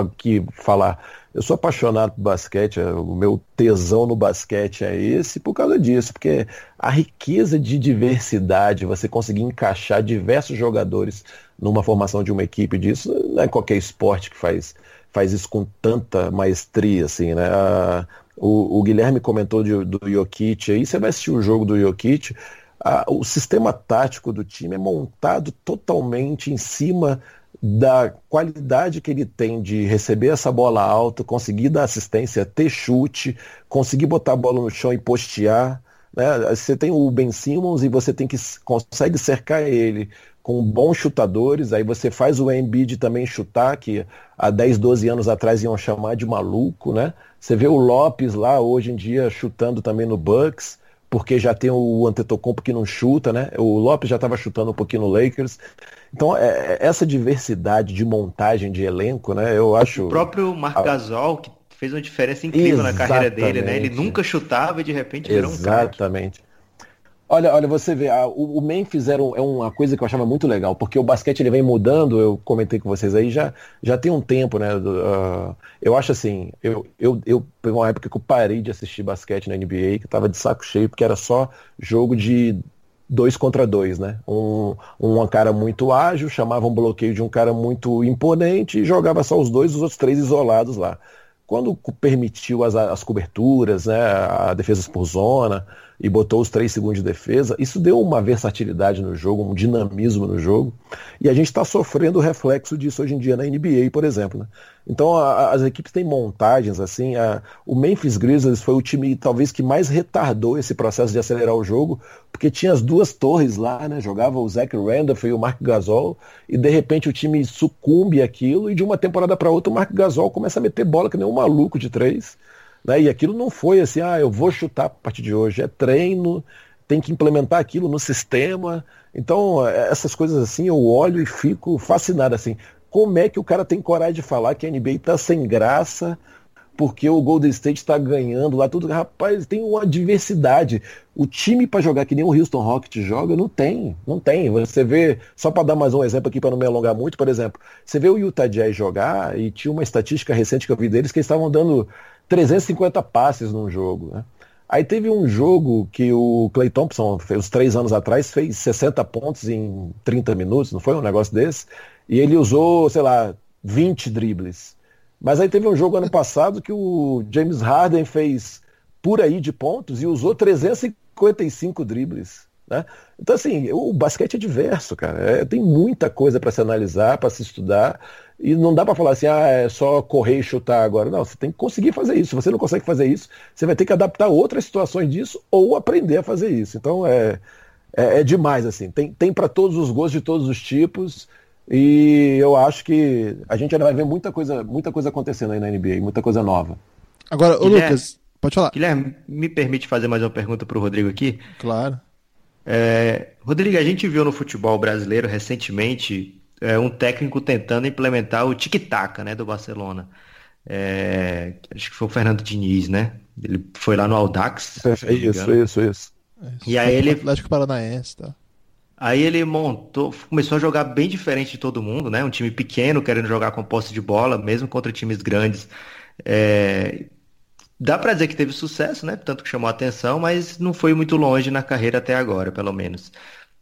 aqui falar, eu sou apaixonado por basquete, o meu tesão no basquete é esse por causa disso, porque a riqueza de diversidade, você conseguir encaixar diversos jogadores numa formação de uma equipe disso, não é qualquer esporte que faz, faz isso com tanta maestria, assim, né? Ah, o, o, Guilherme comentou de, do Jokic aí, você vai assistir o jogo do Jokic, ah, o sistema tático do time é montado totalmente em cima da qualidade que ele tem de receber essa bola alta, conseguir dar assistência, ter chute, conseguir botar a bola no chão e postear. Né? Você tem o Ben Simmons e você tem que consegue cercar ele com bons chutadores, aí você faz o Embiid também chutar, que há 10, 12 anos atrás iam chamar de maluco, né? Você vê o Lopes lá hoje em dia chutando também no Bucks, porque já tem o Antetokounmpo que não chuta, né? O Lopes já estava chutando um pouquinho no Lakers. Então, é, é, essa diversidade de montagem de elenco, né? Eu acho. O próprio Marc Gasol, que fez uma diferença incrível Exatamente. na carreira dele, né? Ele nunca chutava e de repente virou um cara. Exatamente. Olha, olha, você vê, a, o, o Memphis era um, é uma coisa que eu achava muito legal, porque o basquete ele vem mudando, eu comentei com vocês aí, já, já tem um tempo, né? Uh, eu acho assim, eu, eu, eu uma época que eu parei de assistir basquete na NBA, que eu tava de saco cheio, porque era só jogo de dois contra dois, né? Um, um cara muito ágil, chamava um bloqueio de um cara muito imponente e jogava só os dois, os outros três isolados lá. Quando permitiu as, as coberturas, né, a defesa por zona, e botou os três segundos de defesa, isso deu uma versatilidade no jogo, um dinamismo no jogo. E a gente está sofrendo o reflexo disso hoje em dia na NBA, por exemplo. Né? Então a, as equipes têm montagens assim. A, o Memphis Grizzlies foi o time talvez que mais retardou esse processo de acelerar o jogo, porque tinha as duas torres lá, né? Jogava o Zach Randolph e o Mark Gasol, e de repente o time sucumbe aquilo, e de uma temporada para outra o Mark Gasol começa a meter bola que nem um maluco de três Né? E aquilo não foi assim, ah, eu vou chutar a partir de hoje. É treino, tem que implementar aquilo no sistema. Então, é, essas coisas assim, eu olho e fico fascinado assim. Como é que o cara tem coragem de falar que a NBA está sem graça porque o Golden State está ganhando lá tudo? Rapaz, tem uma diversidade. O time para jogar que nem o Houston Rockets joga, não tem, não tem. Você vê, só para dar mais um exemplo aqui para não me alongar muito, por exemplo, você vê o Utah Jazz jogar e tinha uma estatística recente que eu vi deles que eles estavam dando 350 passes num jogo, né? Aí teve um jogo que o Clay Thompson, uns três anos atrás, fez 60 pontos em 30 minutos, não foi um negócio desse? E ele usou, sei lá, 20 dribles. Mas aí teve um jogo ano passado que o James Harden fez por aí de pontos e usou 355 dribles. Né? Então, assim, o basquete é diverso, cara. É, tem muita coisa para se analisar, para se estudar. E não dá para falar assim, ah, é só correr e chutar agora. Não, você tem que conseguir fazer isso. Se você não consegue fazer isso, você vai ter que adaptar outras situações disso ou aprender a fazer isso. Então é, é, é demais, assim. Tem, tem para todos os gostos de todos os tipos. E eu acho que a gente ainda vai ver muita coisa, muita coisa acontecendo aí na NBA, muita coisa nova. Agora, o Lucas, pode falar. Guilherme, me permite fazer mais uma pergunta para o Rodrigo aqui? Claro. É, Rodrigo, a gente viu no futebol brasileiro recentemente é, um técnico tentando implementar o tic-tac né, do Barcelona. É, acho que foi o Fernando Diniz, né? Ele foi lá no Audax. É, isso, isso, isso, E aí ele. Atlético Paranaense, tá? Aí ele montou, começou a jogar bem diferente de todo mundo, né? Um time pequeno querendo jogar com posse de bola, mesmo contra times grandes. É... Dá para dizer que teve sucesso, né? Tanto que chamou a atenção, mas não foi muito longe na carreira até agora, pelo menos.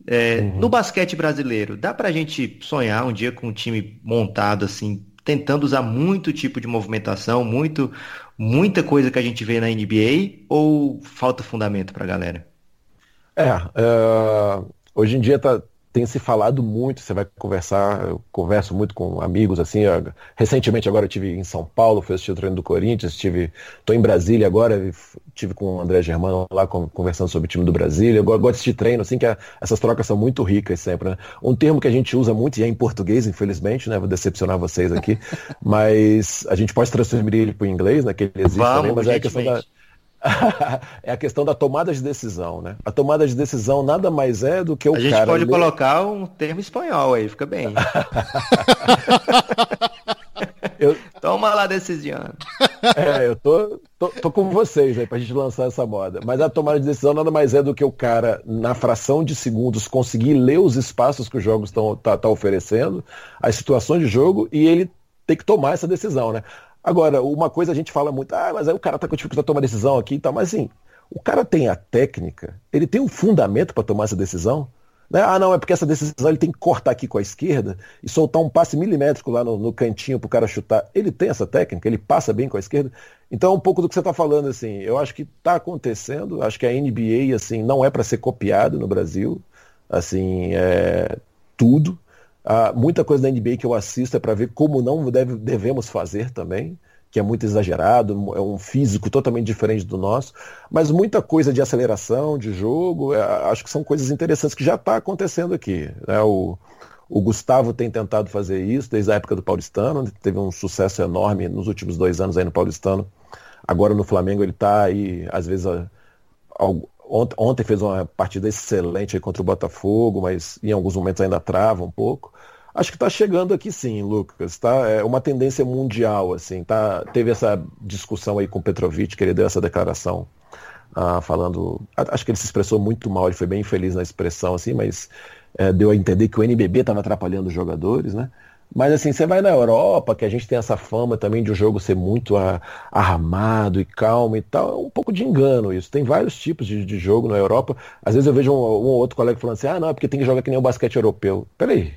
É, uhum. No basquete brasileiro, dá pra gente sonhar um dia com um time montado assim, tentando usar muito tipo de movimentação, muito, muita coisa que a gente vê na NBA, ou falta fundamento pra galera? É, é hoje em dia tá, tem se falado muito, você vai conversar, eu converso muito com amigos, assim, eu, recentemente agora eu tive em São Paulo, fui assistir o treino do Corinthians, estive, estou em Brasília agora, tive com o André Germano lá conversando sobre o time do Brasília, eu gosto de treino, assim, que a, essas trocas são muito ricas sempre, né? Um termo que a gente usa muito, e é em português, infelizmente, né, vou decepcionar vocês aqui, (laughs) mas a gente pode transferir ele para o inglês, né, que ele existe Vamos, também, mas é a questão da (laughs) é a questão da tomada de decisão, né? A tomada de decisão nada mais é do que o cara... A gente cara, pode ele... colocar um termo espanhol aí, fica bem. (laughs) eu... Toma lá, decisão. É, eu tô, tô, tô, com vocês aí pra gente lançar essa moda. Mas a tomada de decisão nada mais é do que o cara, na fração de segundos, conseguir ler os espaços que os jogos estão tá, tá oferecendo, as situações de jogo, e ele tem que tomar essa decisão, né? Agora, uma coisa a gente fala muito, ah, mas aí o cara tá com dificuldade de tomar decisão aqui e tal, mas assim, o cara tem a técnica, ele tem um fundamento para tomar essa decisão. Né? Ah, não, é porque essa decisão ele tem que cortar aqui com a esquerda e soltar um passe milimétrico lá no, no cantinho para o cara chutar. Ele tem essa técnica, ele passa bem com a esquerda. Então, um pouco do que você está falando, assim, eu acho que está acontecendo, acho que a NBA, assim, não é para ser copiado no Brasil, assim, é tudo. Ah, muita coisa da NBA que eu assisto é para ver como não deve, devemos fazer também, que é muito exagerado, é um físico totalmente diferente do nosso, mas muita coisa de aceleração, de jogo, é, acho que são coisas interessantes que já está acontecendo aqui. Né? O, o Gustavo tem tentado fazer isso desde a época do Paulistano, teve um sucesso enorme nos últimos dois anos aí no Paulistano. Agora no Flamengo ele está aí, às vezes, Ontem fez uma partida excelente contra o Botafogo, mas em alguns momentos ainda trava um pouco. Acho que está chegando aqui sim, Lucas. Tá? É uma tendência mundial. assim. Tá? Teve essa discussão aí com o Petrovic, que ele deu essa declaração ah, falando. Acho que ele se expressou muito mal, ele foi bem infeliz na expressão, assim, mas é, deu a entender que o NBB estava atrapalhando os jogadores, né? Mas assim, você vai na Europa, que a gente tem essa fama também de o jogo ser muito a, armado e calmo e tal, é um pouco de engano isso. Tem vários tipos de, de jogo na Europa. Às vezes eu vejo um, um ou outro colega falando assim, ah não, é porque tem que jogar que nem o basquete europeu. Peraí,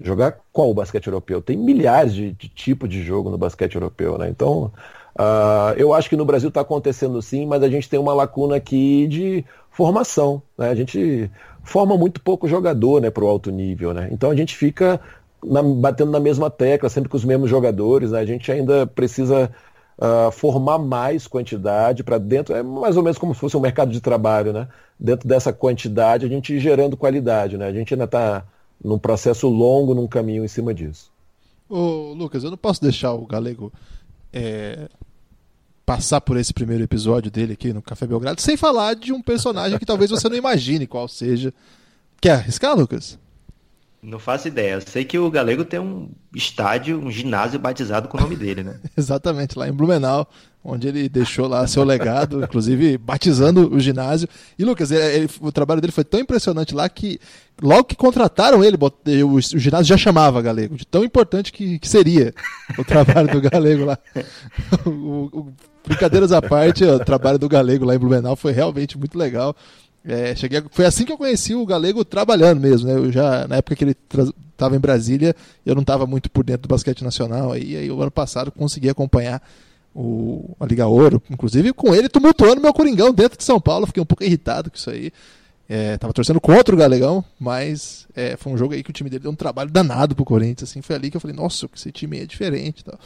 jogar qual o basquete europeu? Tem milhares de, de tipos de jogo no basquete europeu, né? Então, uh, eu acho que no Brasil está acontecendo sim, mas a gente tem uma lacuna aqui de formação, né? A gente forma muito pouco jogador, né, para o alto nível, né? Então a gente fica na, batendo na mesma tecla, sempre com os mesmos jogadores. Né? A gente ainda precisa uh, formar mais quantidade para dentro, é mais ou menos como se fosse um mercado de trabalho, né? Dentro dessa quantidade, a gente gerando qualidade, né? A gente ainda está num processo longo, num caminho em cima disso. Ô, Lucas, eu não posso deixar o Galego é, passar por esse primeiro episódio dele aqui no Café Belgrado, sem falar de um personagem que talvez você não imagine qual seja. Quer arriscar, Lucas? Não faço ideia. Eu sei que o Galego tem um estádio, um ginásio batizado com o nome dele, né? (laughs) Exatamente, lá em Blumenau, onde ele deixou lá seu legado, inclusive batizando o ginásio. E Lucas, ele, ele, o trabalho dele foi tão impressionante lá que logo que contrataram ele, o, o ginásio já chamava Galego, de tão importante que, que seria o trabalho do Galego lá. (laughs) o, o, brincadeiras à parte, o trabalho do Galego lá em Blumenau foi realmente muito legal. É, cheguei a... Foi assim que eu conheci o Galego trabalhando mesmo, né? Eu já, na época que ele estava em Brasília, eu não estava muito por dentro do basquete nacional, aí, aí o ano passado consegui acompanhar o, a Liga Ouro, inclusive com ele tumultuando meu Coringão dentro de São Paulo, fiquei um pouco irritado com isso aí. É, tava torcendo contra o Galegão, mas é, foi um jogo aí que o time dele deu um trabalho danado pro Corinthians, assim, foi ali que eu falei, nossa, esse time é diferente tal.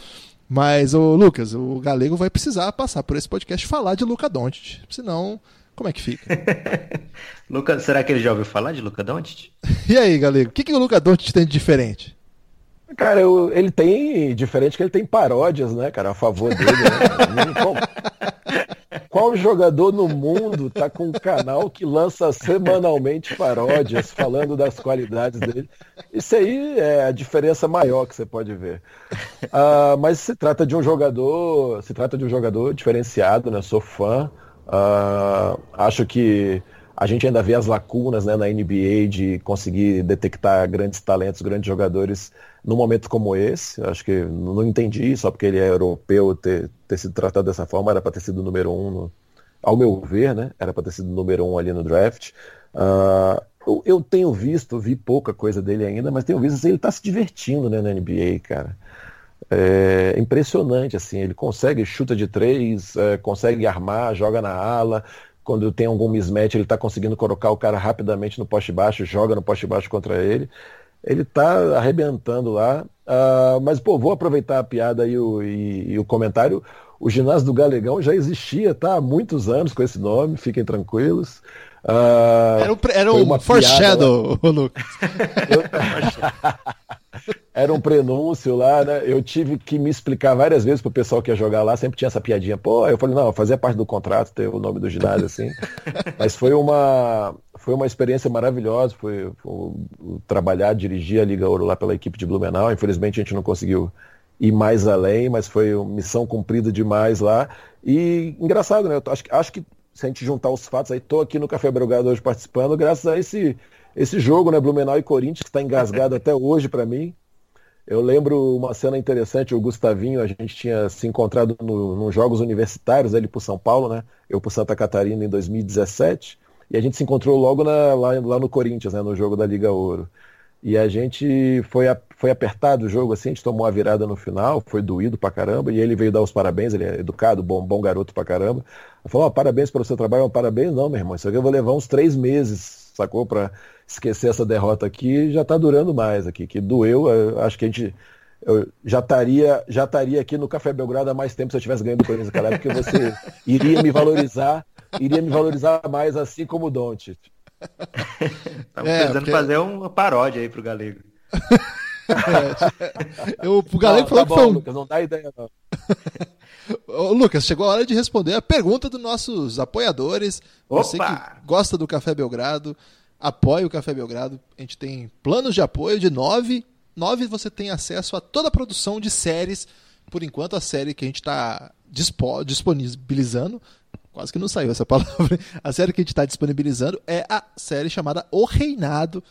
Mas, o Lucas, o Galego vai precisar passar por esse podcast falar de Luca Doncic, senão como é que fica? (laughs) Luca, será que ele já ouviu falar de Luca Doncic? e aí, galego, o que, que o Luca Doncic tem de diferente? Cara, eu, ele tem diferente que ele tem paródias, né, cara, a favor dele. Né? (laughs) qual, qual, jogador no mundo tá com um canal que lança semanalmente paródias falando das qualidades dele? Isso aí é a diferença maior que você pode ver. Uh, mas se trata de um jogador, se trata de um jogador diferenciado, né? Sou fã. Uh, acho que a gente ainda vê as lacunas né, na NBA de conseguir detectar grandes talentos, grandes jogadores num momento como esse. Acho que não entendi, só porque ele é europeu ter, ter sido tratado dessa forma, era para ter sido número um, no, ao meu ver, né? Era para ter sido número um ali no draft. Uh, eu, eu, tenho visto, vi pouca coisa dele ainda, mas tenho visto assim, ele está se divertindo né, na NBA, cara é impressionante, assim, ele consegue, chuta de três, é, consegue armar, joga na ala, quando tem algum mismatch ele está conseguindo colocar o cara rapidamente no poste baixo, joga no poste baixo contra ele, ele está arrebentando lá, uh, mas pô, vou aproveitar a piada e o, e, e o comentário, o ginásio do Galegão já existia, tá, há muitos anos com esse nome, fiquem tranquilos. Uh, era um, era um foreshadow, (laughs) Lucas. Eu... (laughs) era um prenúncio lá, né? Eu tive que me explicar várias vezes pro pessoal que ia jogar lá, sempre tinha essa piadinha. Pô, eu falei, não, fazia parte do contrato ter o nome do ginásio, assim. (laughs) Mas foi uma, foi uma experiência maravilhosa, foi, foi, trabalhar, dirigir a Liga Ouro lá pela equipe de Blumenau. Infelizmente a gente não conseguiu ir mais além, mas foi uma missão cumprida demais lá. E engraçado, né? Eu acho, acho que se a gente juntar os fatos, aí tô aqui no Café Brugado hoje participando, graças a esse, esse jogo, né? Blumenau e Corinthians, que está engasgado (laughs) até hoje para mim. Eu lembro uma cena interessante, o Gustavinho, a gente tinha se encontrado no, nos Jogos Universitários, ele para São Paulo, né? Eu para Santa Catarina em 2017, e a gente se encontrou logo na, lá, lá, no Corinthians, né? no jogo da Liga Ouro. E a gente foi, foi apertado o jogo, assim, a gente tomou a virada no final, foi doído pra caramba, e ele veio dar os parabéns, ele é educado, bom, bom garoto pra caramba. Ele falou, oh, parabéns pelo seu trabalho, parabéns não, meu irmão, isso aqui eu vou levar uns três meses, sacou, pra esquecer essa derrota aqui, já está durando mais aqui, que doeu, acho que a gente eu já estaria já estaria aqui no Café Belgrado há mais tempo se eu tivesse ganho do Corinthians naquela época, porque você (laughs) iria me valorizar, iria me valorizar mais assim como o Don't. Estamos (laughs) é, precisando porque... fazer uma paródia aí pro Galego. (laughs) é. Eu, o Galego falou tá que bom, foi um... Lucas, não dá ideia não. Ô, Lucas, chegou a hora de responder a pergunta dos nossos apoiadores. Opa! Você que gosta do Café Belgrado, apoie o Café Belgrado. A gente tem planos de apoio de nove. Nove você tem acesso a toda a produção de séries. Por enquanto, a série que a gente está disponibilizando. Quase que não saiu essa (laughs) palavra. A série que a gente está disponibilizando é a série chamada O Reinado.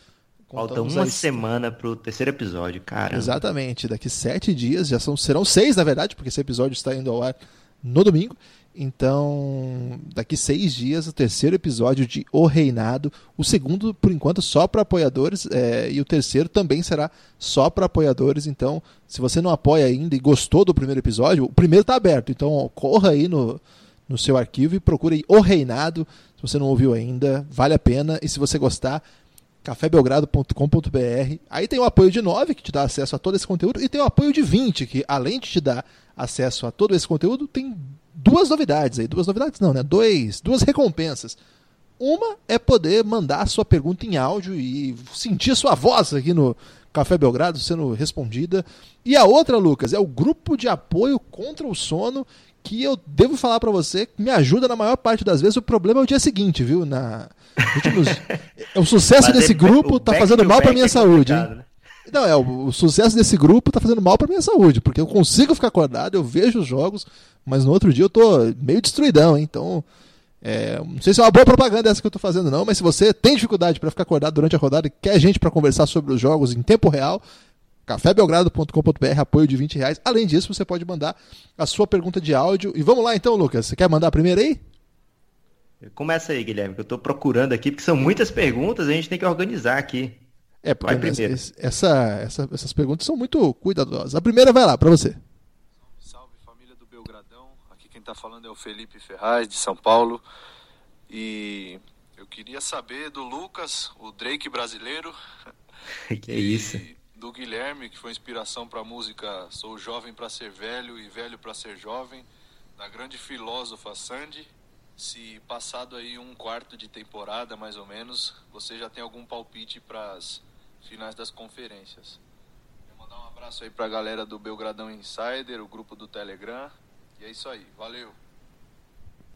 Falta uma a... semana pro terceiro episódio, cara. Exatamente. Daqui sete dias, já são, serão seis, na verdade, porque esse episódio está indo ao ar no domingo. Então, daqui seis dias, o terceiro episódio de O Reinado. O segundo, por enquanto, só para apoiadores. É, e o terceiro também será só para apoiadores. Então, se você não apoia ainda e gostou do primeiro episódio, o primeiro está aberto. Então, corra aí no, no seu arquivo e procure aí O Reinado. Se você não ouviu ainda, vale a pena. E se você gostar, cafébelgrado.com.br. Aí tem o apoio de 9, que te dá acesso a todo esse conteúdo, e tem o apoio de 20, que além de te dar acesso a todo esse conteúdo, tem duas novidades aí. Duas novidades não, né? Dois, duas recompensas. Uma é poder mandar a sua pergunta em áudio e sentir a sua voz aqui no Café Belgrado sendo respondida. E a outra, Lucas, é o grupo de apoio contra o sono, que eu devo falar para você que me ajuda na maior parte das vezes. O problema é o dia seguinte, viu? Na, últimos... (laughs) o sucesso Mas desse é, grupo tá fazendo mal para minha é saúde. Né? Não, é, o, o, sucesso desse grupo tá fazendo mal para minha saúde, porque eu consigo ficar acordado, eu vejo os jogos, mas no outro dia eu tô meio destruidão, hein? Então, é, não sei se é uma boa propaganda essa que eu tô fazendo não, mas se você tem dificuldade para ficar acordado durante a rodada e quer gente para conversar sobre os jogos em tempo real, cafébelgrado.com.br, apoio de 20 reais. Além disso, você pode mandar a sua pergunta de áudio. E vamos lá então, Lucas. Você quer mandar primeiro aí? Começa aí, Guilherme, que eu estou procurando aqui, porque são muitas perguntas, a gente tem que organizar aqui. É, vai primeiro. Essa, essa, essas perguntas são muito cuidadosas. A primeira vai lá, para você. Salve, salve, família do Belgradão. Aqui quem está falando é o Felipe Ferraz, de São Paulo. E eu queria saber do Lucas, o Drake brasileiro. (laughs) que é isso? Do Guilherme, que foi inspiração para a música Sou Jovem para Ser Velho e Velho para Ser Jovem, da grande filósofa Sandy. Se passado aí um quarto de temporada, mais ou menos, você já tem algum palpite para as finais das conferências? Vou mandar um abraço aí para a galera do Belgradão Insider, o grupo do Telegram. E é isso aí, valeu!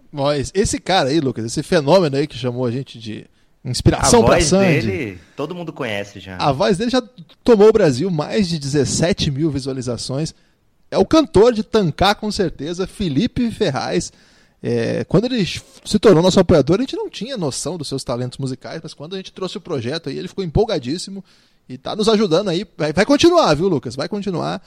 Mas esse cara aí, Lucas, esse fenômeno aí que chamou a gente de Inspiração para Sandy. Dele, todo mundo conhece já. A voz dele já tomou o Brasil mais de 17 mil visualizações. É o cantor de tancar com certeza, Felipe Ferraz. É, quando ele se tornou nosso apoiador, a gente não tinha noção dos seus talentos musicais, mas quando a gente trouxe o projeto aí, ele ficou empolgadíssimo e está nos ajudando aí. Vai, vai, continuar, viu, Lucas? Vai continuar.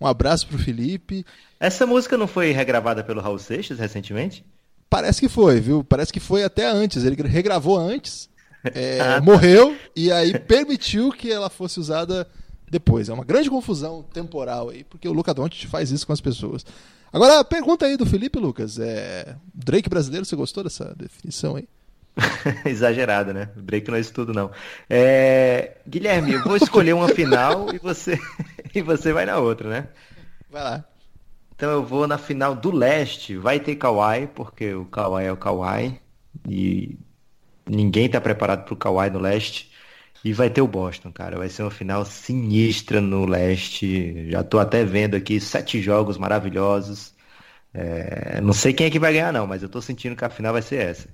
Um abraço pro Felipe. Essa música não foi regravada pelo Raul Seixas recentemente? Parece que foi, viu? Parece que foi até antes. Ele regravou antes é, (laughs) ah, tá. morreu e aí permitiu que ela fosse usada depois. É uma grande confusão temporal aí, porque o Luca Doncic faz isso com as pessoas. Agora, a pergunta aí do Felipe, Lucas. É... Drake brasileiro, você gostou dessa definição aí? (laughs) Exagerado, né? Drake não é isso tudo, não. É... Guilherme, eu vou escolher uma final e você (laughs) e você vai na outra, né? Vai lá. Então eu vou na final do leste. Vai ter Kawhi, porque o Kawhi é o Kawhi. E Ninguém está preparado para o Kawhi no leste. E vai ter o Boston, cara. Vai ser uma final sinistra no leste. Já estou até vendo aqui sete jogos maravilhosos. É... Não sei quem é que vai ganhar, não, mas eu estou sentindo que a final vai ser essa.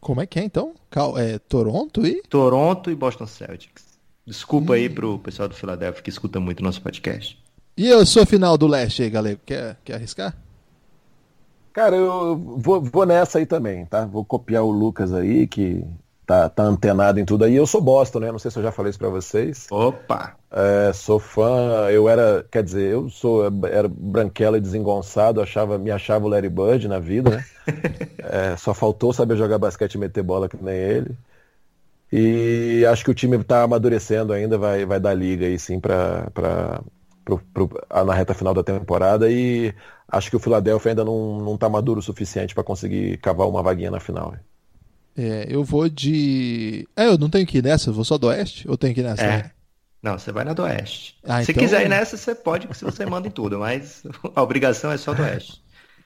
Como é que é então? Cal... É, Toronto e? Toronto e Boston Celtics. Desculpa hum. aí pro pessoal do Philadelphia que escuta muito o nosso podcast. E a sua final do leste aí, galera? Quer, quer arriscar? Cara, eu vou, vou nessa aí também, tá? Vou copiar o Lucas aí, que tá, tá antenado em tudo aí. Eu sou Boston, né? Não sei se eu já falei isso pra vocês. Opa! É, sou fã, eu era, quer dizer, eu sou era branquela e desengonçado, achava, me achava o Larry Bird na vida, né? (laughs) é, só faltou saber jogar basquete e meter bola que nem ele. E acho que o time está amadurecendo ainda, vai, vai dar liga aí sim para pro, pro, na reta final da temporada e acho que o Philadelphia ainda não, não tá maduro o suficiente para conseguir cavar uma vaguinha na final. É, eu vou de. É, eu não tenho que ir nessa, eu vou só do Oeste? Ou tenho que ir nessa? É. Não, você vai na do Oeste. Ah, se então... quiser ir nessa, você pode, se você manda em tudo, mas (laughs) a obrigação é só do Oeste.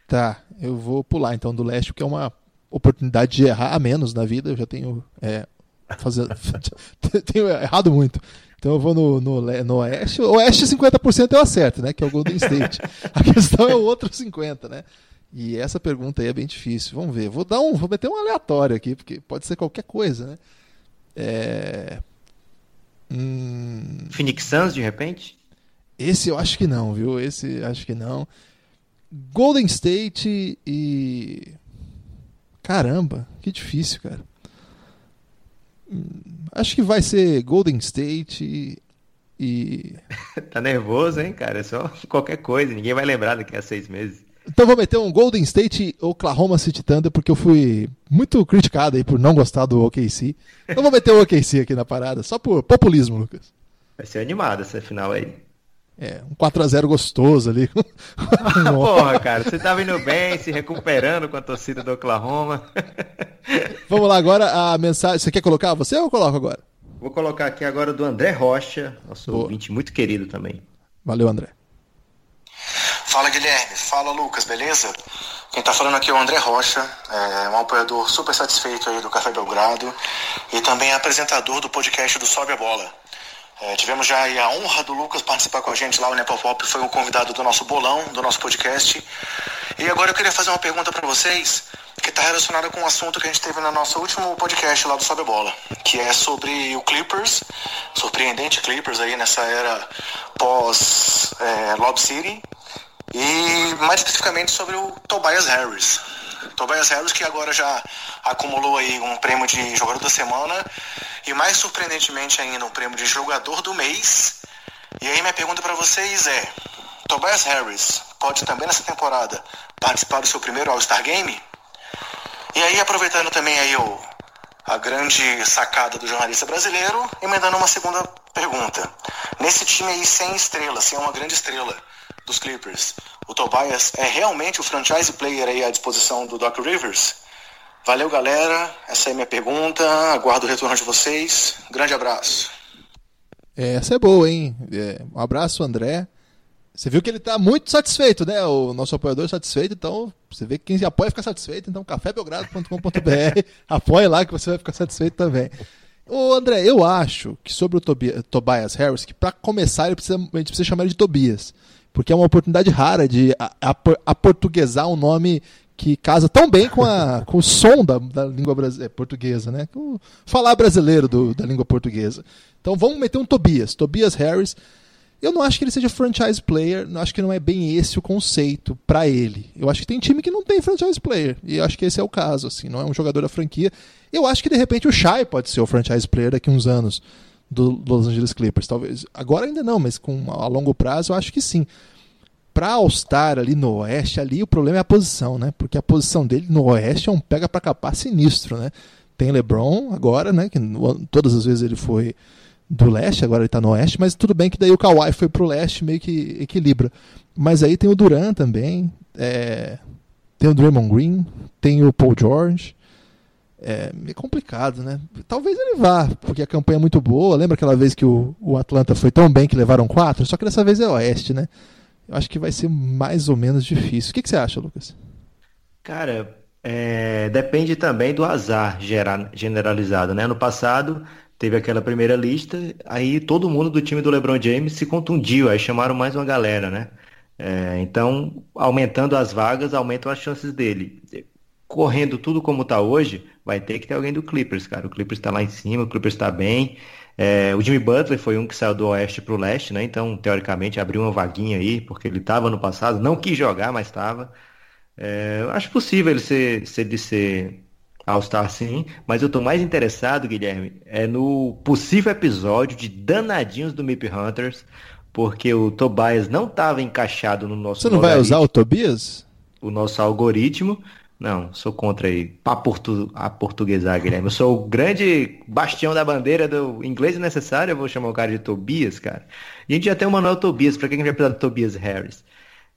Tá, eu vou pular então do Leste, porque é uma oportunidade de errar a menos na vida, eu já tenho. É, fazer... (laughs) tenho errado muito. Então eu vou no, no, no Oeste. O Oeste 50% eu acerto, né? Que é o Golden State. (laughs) A questão é o outro 50%, né? E essa pergunta aí é bem difícil. Vamos ver. Vou dar um. Vou meter um aleatório aqui, porque pode ser qualquer coisa, né? É... Hum... Phoenix Suns, de repente? Esse eu acho que não, viu? Esse acho que não. Golden State e. Caramba, que difícil, cara. Acho que vai ser Golden State e. (laughs) tá nervoso, hein, cara? É só qualquer coisa, ninguém vai lembrar daqui a seis meses. Então vou meter um Golden State Oklahoma City Thunder, porque eu fui muito criticado aí por não gostar do OKC. Então vou meter o OKC aqui na parada, só por populismo, Lucas. Vai ser animado essa final aí. É, um 4x0 gostoso ali. (laughs) Porra, cara, você tava indo bem, se recuperando com a torcida do Oklahoma. Vamos lá, agora a mensagem. Você quer colocar você ou eu coloco agora? Vou colocar aqui agora do André Rocha, nosso Boa. ouvinte muito querido também. Valeu, André. Fala, Guilherme. Fala, Lucas, beleza? Quem tá falando aqui é o André Rocha, é um apoiador super satisfeito aí do Café Belgrado e também apresentador do podcast do Sobe a Bola. É, tivemos já a honra do Lucas participar com a gente lá, o Nepal Pop foi o convidado do nosso bolão, do nosso podcast. E agora eu queria fazer uma pergunta para vocês que está relacionada com um assunto que a gente teve no nosso último podcast lá do Sobe Bola, que é sobre o Clippers, surpreendente Clippers aí nessa era pós é, Lob City, e mais especificamente sobre o Tobias Harris. Tobias Harris que agora já acumulou aí um prêmio de jogador da semana e mais surpreendentemente ainda um prêmio de jogador do mês. E aí minha pergunta para vocês é: Tobias Harris pode também nessa temporada participar do seu primeiro All-Star Game? E aí, aproveitando também aí o, a grande sacada do jornalista brasileiro, emendando uma segunda pergunta. Nesse time aí sem estrela, sem uma grande estrela dos Clippers, o Tobias é realmente o franchise player aí à disposição do Doc Rivers? Valeu, galera. Essa é a minha pergunta. Aguardo o retorno de vocês. Grande abraço. Essa é boa, hein? É, um abraço, André. Você viu que ele está muito satisfeito, né? O nosso apoiador satisfeito, então você vê que quem apoia fica satisfeito, então cafébelgrado.com.br, (laughs) apoia lá que você vai ficar satisfeito também. Ô André, eu acho que sobre o Tobias, Harris, que para começar a gente precisa chamar ele de Tobias, porque é uma oportunidade rara de aportuguesar um nome que casa tão bem com, a, (laughs) com o som da, da língua é, portuguesa, né? Com falar brasileiro do, da língua portuguesa. Então vamos meter um Tobias, Tobias Harris eu não acho que ele seja franchise player, não acho que não é bem esse o conceito para ele. Eu acho que tem time que não tem franchise player, e eu acho que esse é o caso, assim, não é um jogador da franquia. Eu acho que de repente o Shai pode ser o franchise player daqui a uns anos do Los Angeles Clippers, talvez. Agora ainda não, mas com a longo prazo eu acho que sim. Para All-Star ali no Oeste, ali o problema é a posição, né? Porque a posição dele no Oeste é um pega para capar sinistro, né? Tem LeBron agora, né? Que todas as vezes ele foi do leste, agora ele está no oeste, mas tudo bem que daí o Kawhi foi pro leste, meio que equilibra. Mas aí tem o Duran também, é, tem o Draymond Green, tem o Paul George. É meio complicado, né? Talvez ele vá, porque a campanha é muito boa. Lembra aquela vez que o, o Atlanta foi tão bem que levaram quatro? Só que dessa vez é oeste, né? Eu acho que vai ser mais ou menos difícil. O que, que você acha, Lucas? Cara, é, depende também do azar generalizado, né? No passado, teve aquela primeira lista, aí todo mundo do time do LeBron James se contundiu, aí chamaram mais uma galera, né? É, então, aumentando as vagas, aumentam as chances dele. Correndo tudo como está hoje, vai ter que ter alguém do Clippers, cara. O Clippers está lá em cima, o Clippers está bem. É, o Jimmy Butler foi um que saiu do oeste para o leste, né? Então, teoricamente, abriu uma vaguinha aí, porque ele estava no passado, não quis jogar, mas estava. É, acho possível ele ser, ser de ser All-Star sim, mas eu tô mais interessado, Guilherme, é no possível episódio de Danadinhos do Mip Hunters, porque o Tobias não estava encaixado no nosso Você não vai usar o Tobias? O nosso algoritmo. Não, sou contra aí. Pra portu a portuguesar, Guilherme. Eu sou o grande bastião da bandeira do inglês necessário, eu vou chamar o cara de Tobias, cara. A gente já tem o Manuel Tobias, pra quem vai precisar do Tobias Harris?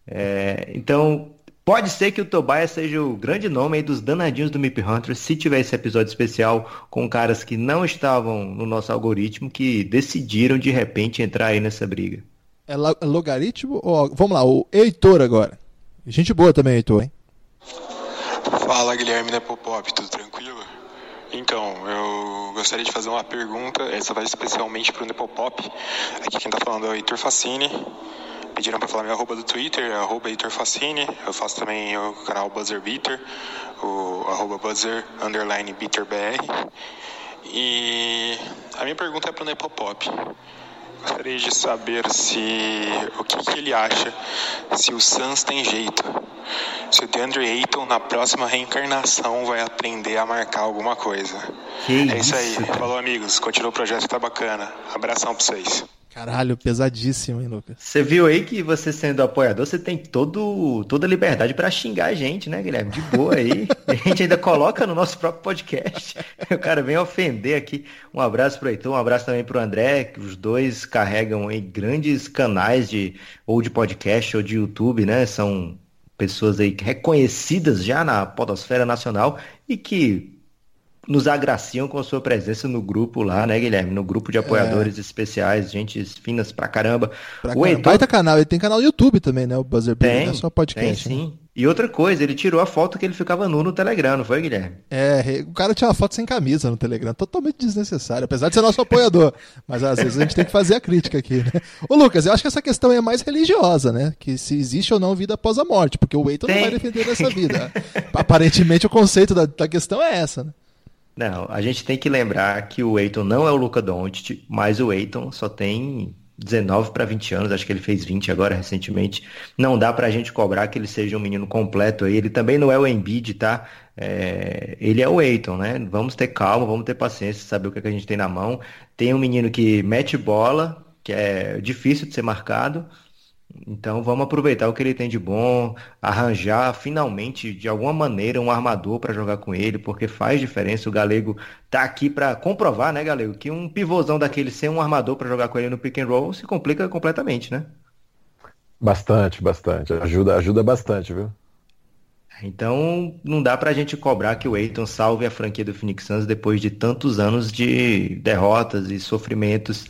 É, então, Pode ser que o Tobias seja o grande nome aí dos danadinhos do Mip Hunter, se tiver esse episódio especial com caras que não estavam no nosso algoritmo, que decidiram de repente entrar aí nessa briga. É, é logaritmo? Ou... Vamos lá, o Heitor agora. Gente boa também, Heitor, hein? Fala, Guilherme da Popop, tudo tranquilo? Então, eu gostaria de fazer uma pergunta, essa vai especialmente para o Nepopop. Aqui quem está falando é o Heitor Facini pediram para falar meu arroba do Twitter, é arroba Heitor Facine. Eu faço também o canal Buzzer Beater, o arroba Buzzer underline BeaterBR. E a minha pergunta é para o Nepopop. Gostaria de saber se o que, que, ele acha se o Suns tem jeito. Se o DeAndre Ayton na próxima reencarnação vai aprender a marcar alguma coisa. Que é isso, isso aí. Falou amigos, continua o projeto tá bacana. Abração para vocês. Caralho, pesadíssimo, hein, Lucas? Você viu aí que você sendo apoiador, você tem todo, toda a liberdade para xingar a gente, né, Guilherme? De boa aí. a gente ainda coloca no nosso próprio podcast. (laughs) O cara vem ofender aqui. Um abraço pro Heitor, um abraço também pro André, que os dois carregam aí grandes canais de ou de podcast ou de YouTube, né? São pessoas aí reconhecidas já na podosfera nacional e que nos agraciam com a sua presença no grupo lá, né, Guilherme? No grupo de é. apoiadores é. especiais, gente finas pra caramba. Pra o Heitor... Baita canal, ele tem canal no YouTube também, né? O Buzzer Beater, não é só podcast. Tem, né? sim. E outra coisa, ele tirou a foto que ele ficava nu no Telegram, não foi, Guilherme? É, o cara tinha uma foto sem camisa no Telegram, totalmente desnecessário, apesar de ser nosso apoiador. (laughs) Mas às vezes a gente tem que fazer a crítica aqui, né? Ô Lucas, eu acho que essa questão é mais religiosa, né? Que se existe ou não vida após a morte, porque o Eiton não vai defender dessa (laughs) vida. Aparentemente o conceito da, da questão é essa, né? Não, a gente tem que lembrar que o Eiton não é o Luca Doncic, mas o Eiton só tem 19 para 20 anos, acho que ele fez 20 agora recentemente. Não dá para a gente cobrar que ele seja um menino completo aí. Ele também não é o Embiid, tá? É... ele é o Eiton, né? Vamos ter calma, vamos ter paciência, saber o que, é que a gente tem na mão. Tem um menino que mete bola, que é difícil de ser marcado. Então vamos aproveitar o que ele tem de bom, arranjar finalmente de alguma maneira um armador para jogar com ele, porque faz diferença. O Galego tá aqui para comprovar, né, Galego, que um pivôzão daquele sem um armador para jogar com ele no pick and roll se complica completamente, né? Bastante, bastante. Ajuda, ajuda bastante, viu? Então não dá pra gente cobrar que o Eiton salve a franquia do Phoenix Suns depois de tantos anos de derrotas e sofrimentos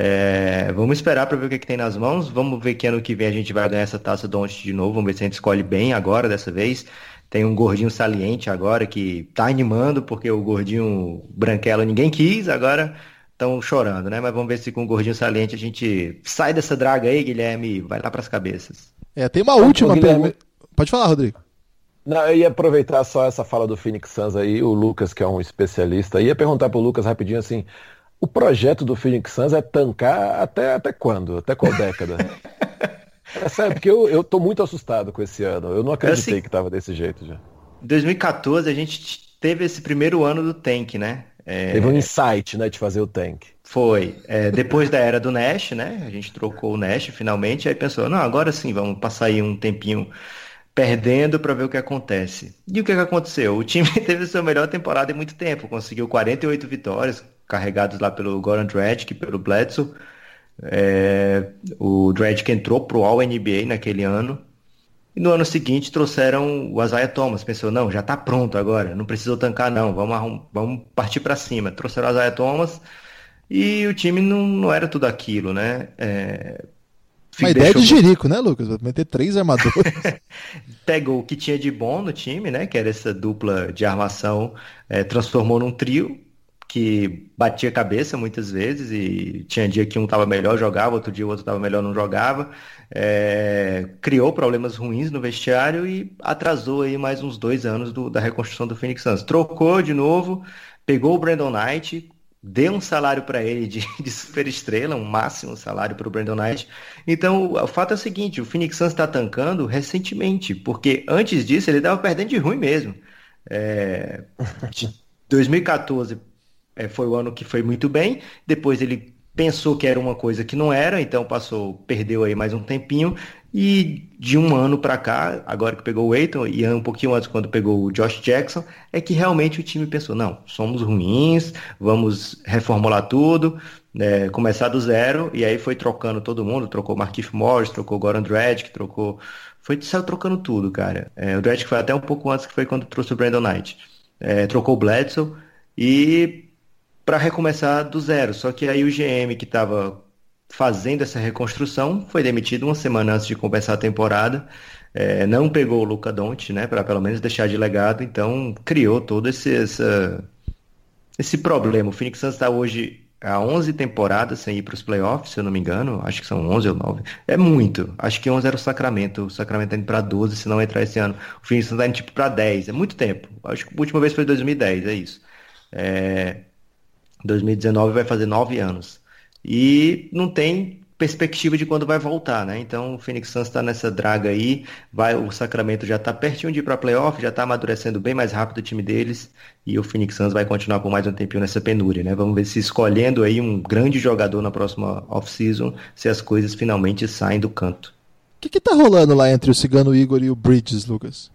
é, vamos esperar para ver o que, é que, tem nas mãos. Vamos ver que ano que vem a gente vai ganhar essa taça do de novo. Vamos ver se a gente escolhe bem agora dessa vez. Tem um gordinho saliente agora que tá animando, porque o gordinho branquela ninguém quis, agora estão chorando, né? Mas vamos ver se com o gordinho saliente a gente sai dessa draga aí, Guilherme, vai lá para as cabeças. É, tem uma última pergunta. Pode falar, Rodrigo. Não, eu ia aproveitar só essa fala do Phoenix Suns aí, o Lucas, que é um especialista, ia perguntar pro Lucas rapidinho assim, o projeto do Phoenix Suns é tancar até, até quando? Até qual década? (laughs) é sério, porque eu, eu tô muito assustado com esse ano. Eu não acreditei assim, que tava desse jeito já. Em 2014 a gente teve esse primeiro ano do tank, né? É... Teve um insight, né, de fazer o tank. Foi. É, depois da era do Nash, né? A gente trocou o Nash finalmente, aí pensou, não, agora sim, vamos passar aí um tempinho perdendo para ver o que acontece. E o que, que aconteceu? O time (laughs) teve sua melhor temporada em muito tempo, conseguiu 48 vitórias, carregados lá pelo Goran Dragic, pelo Bledsoe. É, o Dragic entrou pro All-NBA naquele ano. E no ano seguinte trouxeram o Isaiah Thomas. Pensou, não, já tá pronto agora, não precisou tancar não, vamos, vamos partir para cima. Trouxeram o Isaiah Thomas e o time não, não era tudo aquilo, né? É, uma ideia de Jerico, né, Lucas? Vai meter três armadores. (laughs) Pegou o que tinha de bom no time, né? Que era essa dupla de armação, é, transformou num trio que batia cabeça muitas vezes e tinha dia que um estava melhor, jogava, outro dia o outro estava melhor, não jogava. É, criou problemas ruins no vestiário e atrasou aí mais uns dois anos do, da reconstrução do Phoenix Suns. Trocou de novo, pegou o Brandon Knight, deu um salário para ele de, (laughs) de super estrela, um máximo salário para o Brandon Knight. Então, o fato é o seguinte, o Phoenix Suns está tancando recentemente, porque antes disso ele estava perdendo de ruim mesmo. É, 2014 é, foi o ano que foi muito bem. Depois ele pensou que era uma coisa que não era, então passou, perdeu aí mais um tempinho. E de um ano para cá, agora que pegou o Eiton e um pouquinho antes quando pegou o Josh Jackson, é que realmente o time pensou, não, somos ruins, vamos reformular tudo, é, começar do zero, e aí foi trocando todo mundo, trocou Markif Morris, trocou Goran Dragic, trocou... Foi, saiu trocando tudo, cara. É, o Dragic foi até um pouco antes que foi quando trouxe o Brandon Knight. É, trocou o Bledsoe e para recomeçar do zero. Só que aí o GM que estava fazendo essa reconstrução foi demitido uma semana antes de começar a temporada. É, não pegou o Luca Doncic, né, para pelo menos deixar de legado, então criou todo esse, essa, esse problema. O Phoenix Suns está hoje há 11 temporadas sem ir para os playoffs, se eu não me engano, acho que são 11 ou 9. É muito. Acho que 11 era o Sacramento, o Sacramento está indo para 12 se não entrar esse ano. O Phoenix Suns está indo tipo para 10, é muito tempo. Acho que a última vez foi 2010, é isso. É, 2019 vai fazer nove anos. E não tem perspectiva de quando vai voltar, né? Então o Phoenix Suns está nessa draga aí, vai, o Sacramento já está pertinho de ir para playoff, já está amadurecendo bem mais rápido o time deles e o Phoenix Suns vai continuar por mais um tempinho nessa penúria, né? Vamos ver se escolhendo aí um grande jogador na próxima off-season, se as coisas finalmente saem do canto. O que, que tá rolando lá entre o Cigano Igor e o Bridges, Lucas?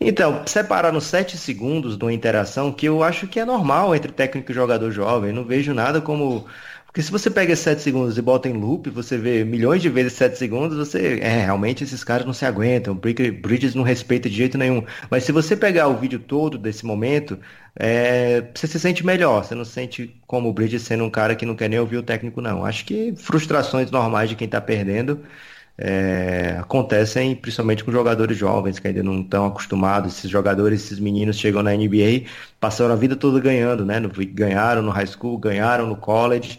Então, separar nos 7 segundos de uma interação que eu acho que é normal entre técnico e jogador jovem. não vejo nada como. Porque se você pega 7 segundos e bota em loop, você vê milhões de vezes 7 segundos, você. É, realmente esses caras não se aguentam. Bridges não respeita de jeito nenhum. Mas se você pegar o vídeo todo desse momento, é, você se sente melhor. Você não se sente como o Bridges sendo um cara que não quer nem ouvir o técnico, não. Acho que frustrações normais de quem está perdendo. É, acontecem principalmente com jogadores jovens que ainda não estão acostumados. Esses jogadores, esses meninos chegam na NBA, passaram a vida toda ganhando, né? Ganharam no high school, ganharam no college.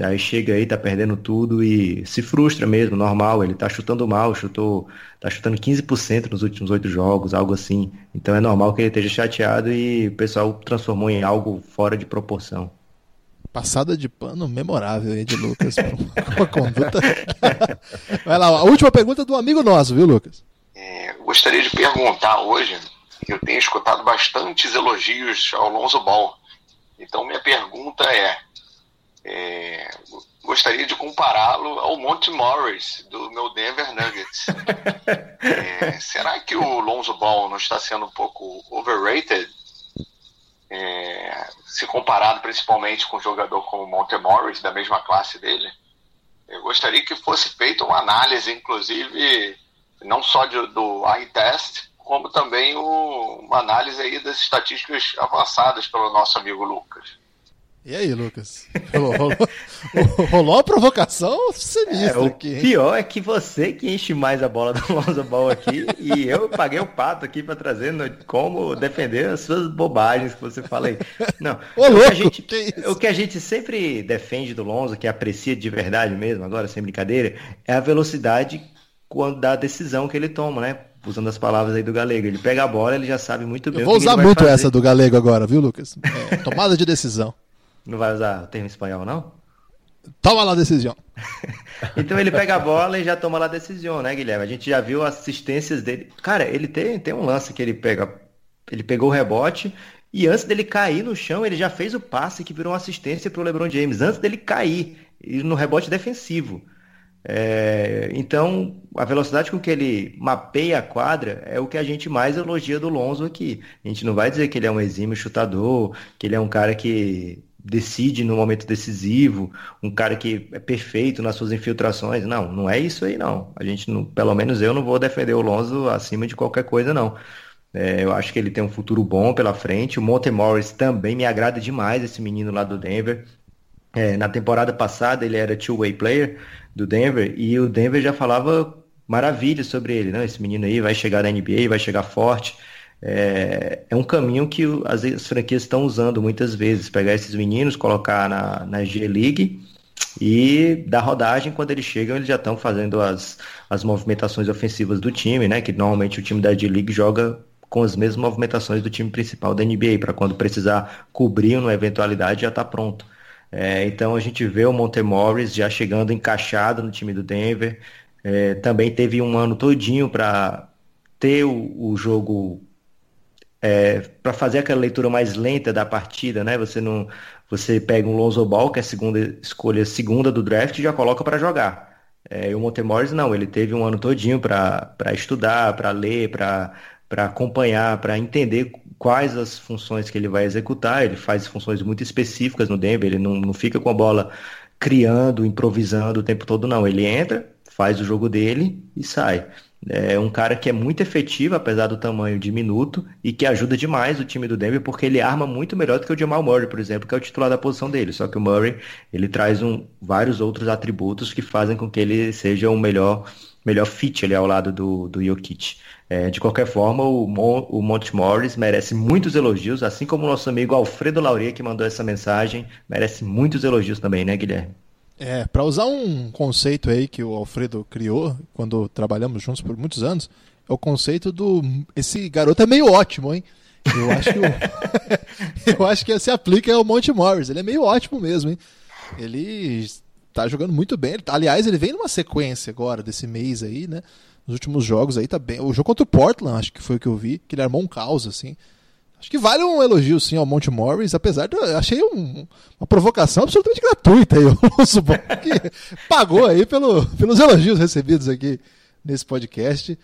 Aí chega aí, tá perdendo tudo e se frustra mesmo, normal. Ele tá chutando mal, chutou, tá chutando 15% nos últimos oito jogos, algo assim. Então é normal que ele esteja chateado e o pessoal transformou em algo fora de proporção. Passada de pano memorável aí de Lucas. (laughs) uma conduta. (laughs) Vai lá, a última pergunta do amigo nosso, viu, Lucas? É, gostaria de perguntar hoje, que eu tenho escutado bastantes elogios ao Lonzo Ball. Então minha pergunta é, é gostaria de compará-lo ao Monte Morris do meu Denver Nuggets. (laughs) é, será que o Lonzo Ball não está sendo um pouco overrated? É, se comparado principalmente com um jogador como Monte Morris, da mesma classe dele, eu gostaria que fosse feita uma análise, inclusive, não só de, do eye test, como também o, uma análise aí das estatísticas avançadas pelo nosso amigo Lucas. E aí, Lucas? Rolou, rolou, (laughs) rolou uma provocação sinistra é, o aqui. O pior é que você que enche mais a bola do Lonzo Ball aqui e eu paguei o pato aqui para trazer no, como defender as suas bobagens que você fala aí. Não, (laughs) Ô, o, louco, que a gente, que o que a gente sempre defende do Lonzo, que aprecia de verdade mesmo, agora sem brincadeira, é a velocidade quando da decisão que ele toma, né? usando as palavras aí do Galego. Ele pega a bola, ele já sabe muito bem. Eu vou usar muito fazer. essa do Galego agora, viu, Lucas? É, tomada de decisão. Não vai usar o termo espanhol, não? Toma lá a decisão. (laughs) então ele pega a bola e já toma lá a decisão, né, Guilherme? A gente já viu assistências dele. Cara, ele tem, tem um lance que ele pega. Ele pegou o rebote e antes dele cair no chão, ele já fez o passe que virou uma assistência para o LeBron James. Antes dele cair, no rebote defensivo. É, então, a velocidade com que ele mapeia a quadra é o que a gente mais elogia do Lonzo aqui. A gente não vai dizer que ele é um exímio chutador, que ele é um cara que decide no momento decisivo, um cara que é perfeito nas suas infiltrações. Não, não é isso aí não. A gente, não, pelo menos eu não vou defender o Lonzo acima de qualquer coisa não. É, eu acho que ele tem um futuro bom pela frente. O Monte Morris também me agrada demais, esse menino lá do Denver. É, na temporada passada ele era two-way player do Denver e o Denver já falava maravilhas sobre ele. Né? Esse menino aí vai chegar na NBA, vai chegar forte é, é um caminho que as, as franquias estão usando muitas vezes, pegar esses meninos, colocar na, na G-League e dar rodagem quando eles chegam, eles já estão fazendo as, as movimentações ofensivas do time, né? Que normalmente o time da G-League joga com as mesmas movimentações do time principal da NBA, para quando precisar cobrir uma eventualidade já está pronto. É, então a gente vê o Montemorris já chegando encaixado no time do Denver. É, também teve um ano todinho para ter o, o jogo é, para fazer aquela leitura mais lenta da partida, né? Você não, você pega um Lonzo Ball, que é a segunda escolha segunda do draft, e já coloca para jogar. É, e o Montemores não, ele teve um ano todinho para estudar, para ler, para acompanhar, para entender quais as funções que ele vai executar. Ele faz funções muito específicas no Denver, ele não, não fica com a bola criando, improvisando o tempo todo, não. Ele entra, faz o jogo dele e sai. É um cara que é muito efetivo, apesar do tamanho diminuto, e que ajuda demais o time do Denver, porque ele arma muito melhor do que o Jamal Murray, por exemplo, que é o titular da posição dele. Só que o Murray, ele traz um, vários outros atributos que fazem com que ele seja o melhor, melhor fit ali ao lado do, do Jokic. É, de qualquer forma, o, Mon, o Monte Morris merece muitos elogios, assim como o nosso amigo Alfredo Lauria, que mandou essa mensagem, merece muitos elogios também, né, Guilherme? É, para usar um conceito aí que o Alfredo criou quando trabalhamos juntos por muitos anos, é o conceito do esse garoto é meio ótimo, hein? Eu acho que o... (laughs) eu acho que se aplica ao Monte Morris, ele é meio ótimo mesmo, hein? Ele tá jogando muito bem. Aliás, ele vem numa sequência agora desse mês aí, né? Nos últimos jogos aí tá bem. O jogo contra o Portland, acho que foi o que eu vi, que ele armou um caos assim. Acho que vale um elogio sim ao Monte Morris, apesar de eu achei um, uma provocação absolutamente gratuita aí, (laughs) Alonso que pagou aí pelo, pelos elogios recebidos aqui nesse podcast.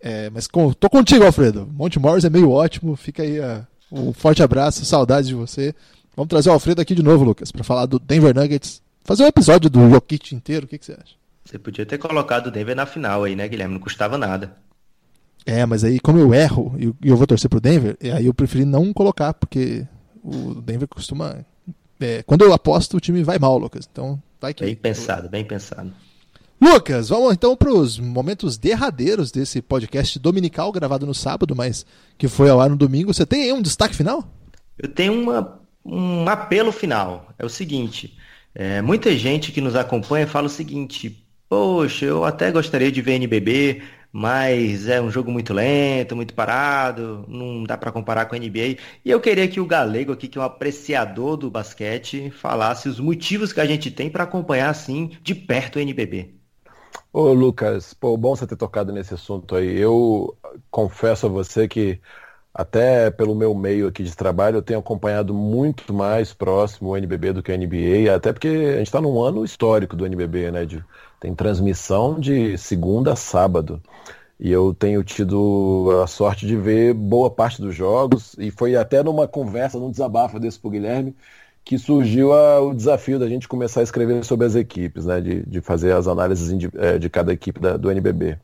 É, mas com, tô contigo, Alfredo. Monte Morris é meio ótimo, fica aí a, um forte abraço, saudades de você. Vamos trazer o Alfredo aqui de novo, Lucas, para falar do Denver Nuggets. Fazer um episódio do Jokic inteiro, o que, que você acha? Você podia ter colocado o Denver na final aí, né, Guilherme? Não custava nada. É, mas aí como eu erro e eu, eu vou torcer pro Denver, aí eu preferi não colocar, porque o Denver costuma. É, quando eu aposto, o time vai mal, Lucas. Então, vai que. Bem pensado, bem pensado. Lucas, vamos então para os momentos derradeiros desse podcast dominical gravado no sábado, mas que foi ao ar no domingo. Você tem aí um destaque final? Eu tenho uma, um apelo final. É o seguinte: é, muita gente que nos acompanha fala o seguinte: Poxa, eu até gostaria de ver NBB, mas é um jogo muito lento, muito parado, não dá para comparar com a NBA. E eu queria que o Galego aqui, que é um apreciador do basquete, falasse os motivos que a gente tem para acompanhar assim de perto o NBB. Ô Lucas, pô, bom você ter tocado nesse assunto aí. Eu confesso a você que até pelo meu meio aqui de trabalho, eu tenho acompanhado muito mais próximo o NBB do que a NBA, até porque a gente está num ano histórico do NBB, né? De, tem transmissão de segunda a sábado. E eu tenho tido a sorte de ver boa parte dos jogos, e foi até numa conversa, num desabafo desse pro Guilherme, que surgiu a, o desafio da gente começar a escrever sobre as equipes, né? De, de fazer as análises de, é, de cada equipe da, do NBB.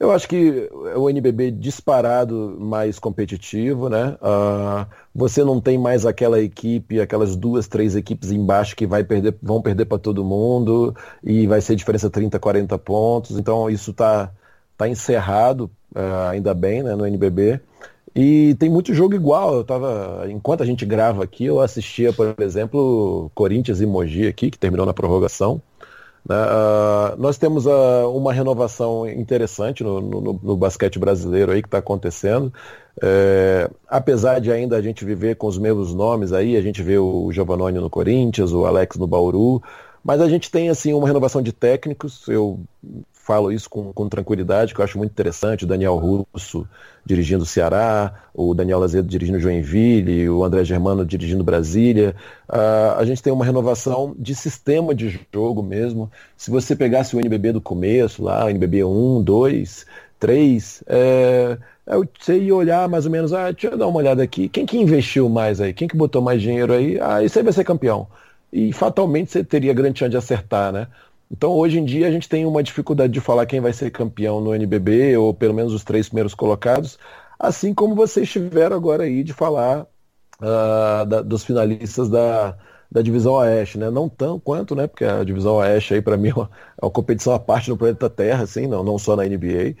Eu acho que o NBB disparado mais competitivo, né? Uh, você não tem mais aquela equipe, aquelas duas, três equipes embaixo que vai perder, vão perder para todo mundo e vai ser diferença 30, 40 pontos. Então isso está tá encerrado, uh, ainda bem, né, no NBB. E tem muito jogo igual. Eu tava, enquanto a gente grava aqui, eu assistia, por exemplo, Corinthians e Mogi aqui, que terminou na prorrogação. Uh, nós temos uh, uma renovação interessante no, no, no, basquete brasileiro aí que está acontecendo. É, apesar de ainda a gente viver com os mesmos nomes aí, a gente vê o Giovannone no Corinthians, o Alex no Bauru, mas a gente tem assim uma renovação de técnicos. Eu falo isso com, com tranquilidade, que eu acho muito interessante. O Daniel Russo dirigindo o Ceará, o Daniel Azedo dirigindo Joinville, o André Germano dirigindo Brasília. Uh, a gente tem uma renovação de sistema de jogo mesmo. Se você pegasse o NBB do começo, lá, o NBB 1, 2, 3, é, você ia olhar mais ou menos, ah, deixa eu dar uma olhada aqui, quem que investiu mais aí? Quem que botou mais dinheiro aí? Ah, isso aí vai ser campeão. E fatalmente você teria grande chance de acertar, né? Então, hoje em dia, a gente tem uma dificuldade de falar quem vai ser campeão no NBB, ou pelo menos os três primeiros colocados, assim como vocês tiveram agora aí de falar uh, da, dos finalistas da, da divisão Oeste, né? Não tão quanto, né? Porque a divisão Oeste aí, para mim, é uma, é uma, competição à parte no planeta Terra, assim, não, não só na NBA.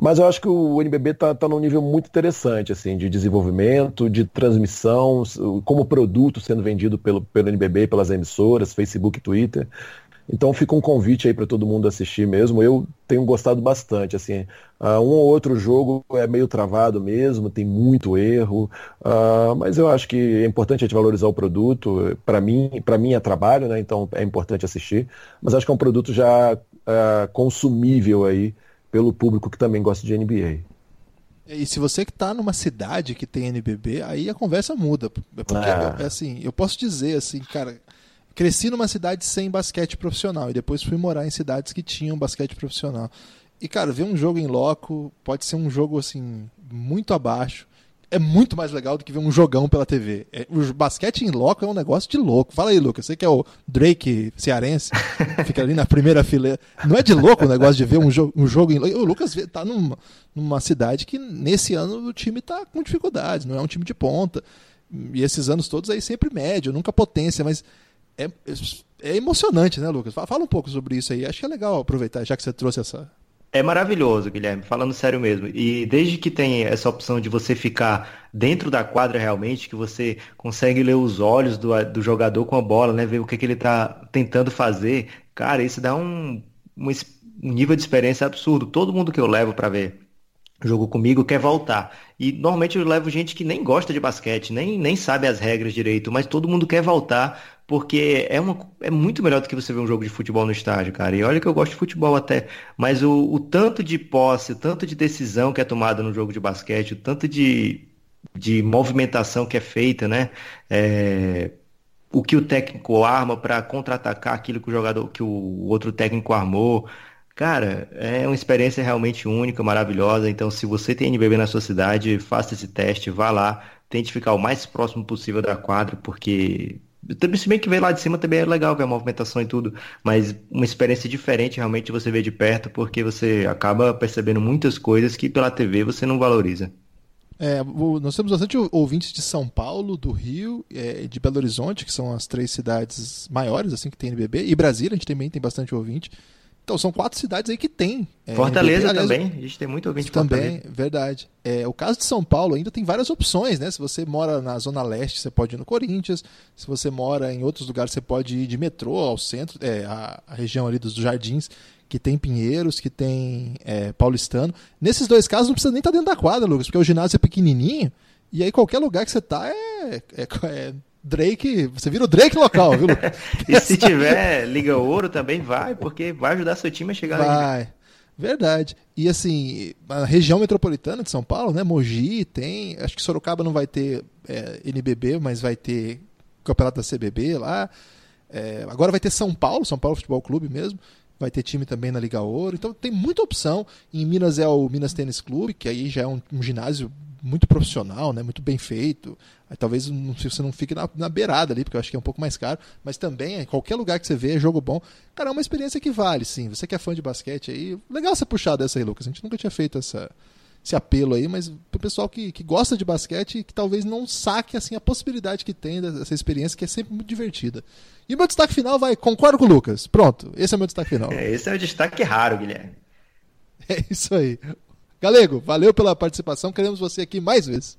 Mas eu acho que o NBB está tá num nível muito interessante, assim, de desenvolvimento, de transmissão, como produto sendo vendido pelo, pelo NBB, pelas emissoras, Facebook, Twitter. Então fica um convite aí para todo mundo assistir mesmo. Eu tenho gostado bastante, assim. Uh, um ou outro jogo é meio travado mesmo, tem muito erro, uh, mas eu acho que é importante a gente valorizar o produto. Para mim, para mim é trabalho, né? Então é importante assistir. Mas acho que é um produto já uh, consumível aí pelo público que também gosta de NBA. E se você que está numa cidade que tem NBB, aí a conversa muda. Porque, ah. é, assim, eu posso dizer assim, cara, cresci numa cidade sem basquete profissional e depois fui morar em cidades que tinham basquete profissional. E, cara, ver um jogo em loco pode ser um jogo, assim, muito abaixo. É muito mais legal do que ver um jogão pela TV. É, o basquete em loco é um negócio de louco. Fala aí, Lucas. Você que é o Drake cearense, (laughs) fica ali na primeira fileira. Não é de louco o negócio de ver um, jo um jogo em loco. O Lucas tá numa, numa cidade que, nesse ano, o time tá com dificuldades. Não é um time de ponta. E esses anos todos aí sempre médio, nunca potência, mas é, é emocionante, né, Lucas? Fala um pouco sobre isso aí. Acho que é legal aproveitar, já que você trouxe essa. É maravilhoso, Guilherme, falando sério mesmo. E desde que tem essa opção de você ficar dentro da quadra realmente, que você consegue ler os olhos do, do jogador com a bola, né? Ver o que, que ele está tentando fazer, cara, isso dá um, um nível de experiência absurdo. Todo mundo que eu levo para ver jogo comigo quer voltar. E normalmente eu levo gente que nem gosta de basquete, nem, nem sabe as regras direito, mas todo mundo quer voltar porque é, uma, é muito melhor do que você ver um jogo de futebol no estádio, cara. E olha que eu gosto de futebol até, mas o, o tanto de posse, o tanto de decisão que é tomada no jogo de basquete, o tanto de, de movimentação que é feita, né? É, o que o técnico arma para contra-atacar aquilo que o jogador, que o outro técnico armou. Cara, é uma experiência realmente única, maravilhosa. Então, se você tem NBB na sua cidade, faça esse teste, vá lá, tente ficar o mais próximo possível da quadra, porque se bem que ver lá de cima também é legal ver a movimentação e tudo, mas uma experiência diferente realmente você vê de perto, porque você acaba percebendo muitas coisas que pela TV você não valoriza. É, nós temos bastante ouvintes de São Paulo, do Rio, é, de Belo Horizonte, que são as três cidades maiores assim que tem NBB, e Brasília, a gente também tem bastante ouvinte. Então, são quatro cidades aí que tem. É, Fortaleza aliás, também, a gente tem muito ouvinte Também, verdade. É, o caso de São Paulo ainda tem várias opções, né? Se você mora na Zona Leste, você pode ir no Corinthians. Se você mora em outros lugares, você pode ir de metrô ao centro, é, a, a região ali dos Jardins, que tem Pinheiros, que tem é, Paulistano. Nesses dois casos não precisa nem estar dentro da quadra, Lucas, porque o ginásio é pequenininho. E aí qualquer lugar que você tá é, é, (laughs) é Drake, você vira o Drake local, viu? (laughs) e se tiver Liga Ouro também vai, porque vai ajudar seu time a chegar Vai. Verdade. E assim, a região metropolitana de São Paulo, né? Mogi tem. Acho que Sorocaba não vai ter é, NBB, mas vai ter campeonato da CBB lá. É, agora vai ter São Paulo, São Paulo Futebol Clube mesmo. Vai ter time também na Liga Ouro. Então tem muita opção. Em Minas é o Minas Tênis Clube, que aí já é um, um ginásio muito profissional, né? Muito bem feito. Aí, talvez não, você não fique na, na, beirada ali, porque eu acho que é um pouco mais caro. Mas também, em qualquer lugar que você vê, é jogo bom. Cara, é uma experiência que vale, sim. Você que é fã de basquete aí, legal você puxar dessa aí, Lucas. A gente nunca tinha feito essa, esse apelo aí, mas pro pessoal que, que gosta de basquete e que talvez não saque assim a possibilidade que tem dessa experiência, que é sempre muito divertida. E o meu destaque final vai, concordo com o Lucas. Pronto, esse é o meu destaque final. É, esse é o destaque raro, Guilherme. (laughs) É isso aí. Galego, valeu pela participação. Queremos você aqui mais vezes.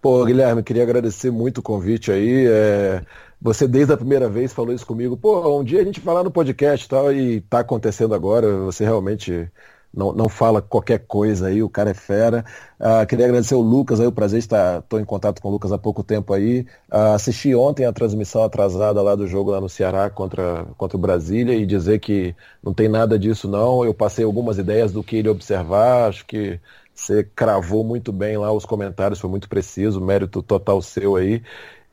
Pô, Guilherme, queria agradecer muito o convite aí. É... Você desde a primeira vez falou isso comigo. Pô, um dia a gente vai lá no podcast e tal, e tá acontecendo agora. Você realmente não, não fala qualquer coisa aí, o cara é fera. Uh, queria agradecer o Lucas aí, o prazer estar, estou em contato com o Lucas há pouco tempo aí. Uh, assisti ontem a transmissão atrasada lá do jogo lá no Ceará contra, contra o Brasília e dizer que não tem nada disso não. Eu passei algumas ideias do que ele observar, acho que você cravou muito bem lá os comentários, foi muito preciso, mérito total seu aí.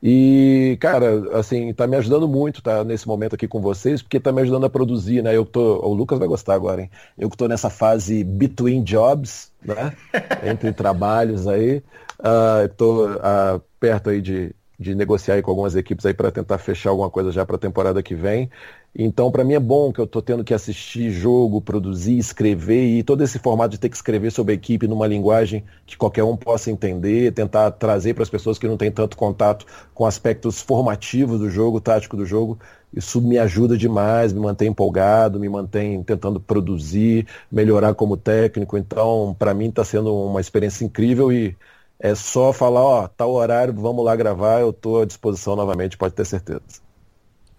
E, cara, assim, tá me ajudando muito, tá, nesse momento aqui com vocês, porque tá me ajudando a produzir, né? Eu tô, o Lucas vai gostar agora, hein? Eu que tô nessa fase between jobs, né? (laughs) Entre trabalhos aí. Uh, tô uh, perto aí de, de negociar com algumas equipes aí para tentar fechar alguma coisa já para a temporada que vem. Então, para mim é bom que eu estou tendo que assistir jogo, produzir, escrever e todo esse formato de ter que escrever sobre a equipe numa linguagem que qualquer um possa entender, tentar trazer para as pessoas que não têm tanto contato com aspectos formativos do jogo, tático do jogo. Isso me ajuda demais, me mantém empolgado, me mantém tentando produzir, melhorar como técnico. Então, para mim está sendo uma experiência incrível e é só falar, ó, tal horário, vamos lá gravar, eu estou à disposição novamente, pode ter certeza.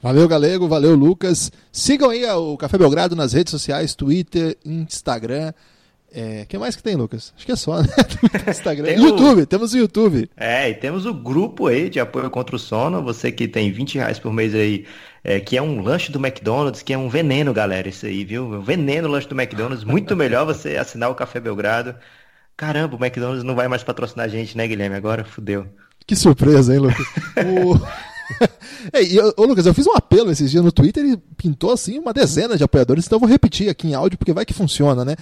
Valeu, Galego. Valeu, Lucas. Sigam aí o Café Belgrado nas redes sociais, Twitter, Instagram. É, que mais que tem, Lucas? Acho que é só, (laughs) né? Instagram. Tem YouTube, o... temos o YouTube. É, e temos o grupo aí de apoio contra o sono. Você que tem 20 reais por mês aí, é, que é um lanche do McDonald's, que é um veneno, galera, isso aí, viu? Um veneno lanche do McDonald's. Muito melhor você assinar o Café Belgrado. Caramba, o McDonald's não vai mais patrocinar a gente, né, Guilherme? Agora fudeu. Que surpresa, hein, Lucas? (laughs) o... (laughs) é, e, ô, Lucas, eu fiz um apelo esses dias no Twitter e pintou assim uma dezena de apoiadores, então eu vou repetir aqui em áudio porque vai que funciona, né?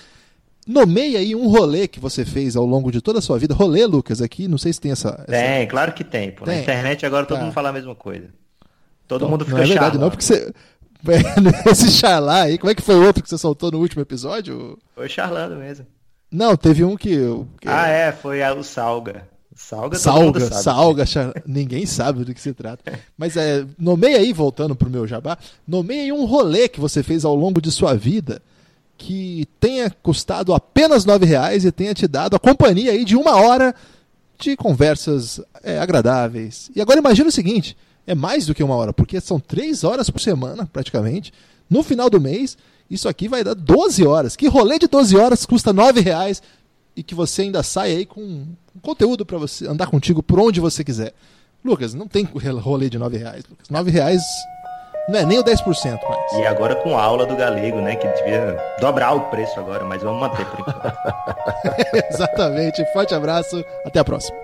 Nomeie aí um rolê que você fez ao longo de toda a sua vida. Rolê, Lucas, aqui, não sei se tem essa. essa... Tem, claro que tem. Pô. tem. Na internet agora todo tá. mundo fala a mesma coisa. Todo mundo fica Não é verdade, não, porque você. (laughs) Esse charlar aí, como é que foi o outro que você soltou no último episódio? Foi charlando mesmo. Não, teve um que. que... Ah, é, foi o Salga. Salga, salga, sabe, salga, ninguém sabe do que se trata. (laughs) Mas é, nomeia aí, voltando pro meu jabá, nomeia aí um rolê que você fez ao longo de sua vida que tenha custado apenas nove reais e tenha te dado a companhia aí de uma hora de conversas é, agradáveis. E agora imagina o seguinte, é mais do que uma hora, porque são três horas por semana, praticamente. No final do mês, isso aqui vai dar 12 horas. Que rolê de 12 horas custa nove reais e que você ainda sai aí com conteúdo para você andar contigo por onde você quiser. Lucas, não tem rolê de 9 reais. Lucas. 9 reais não é nem o 10% mais. E agora com a aula do galego, né? Que devia dobrar o preço agora, mas vamos manter por (laughs) enquanto. Exatamente. Forte abraço. Até a próxima.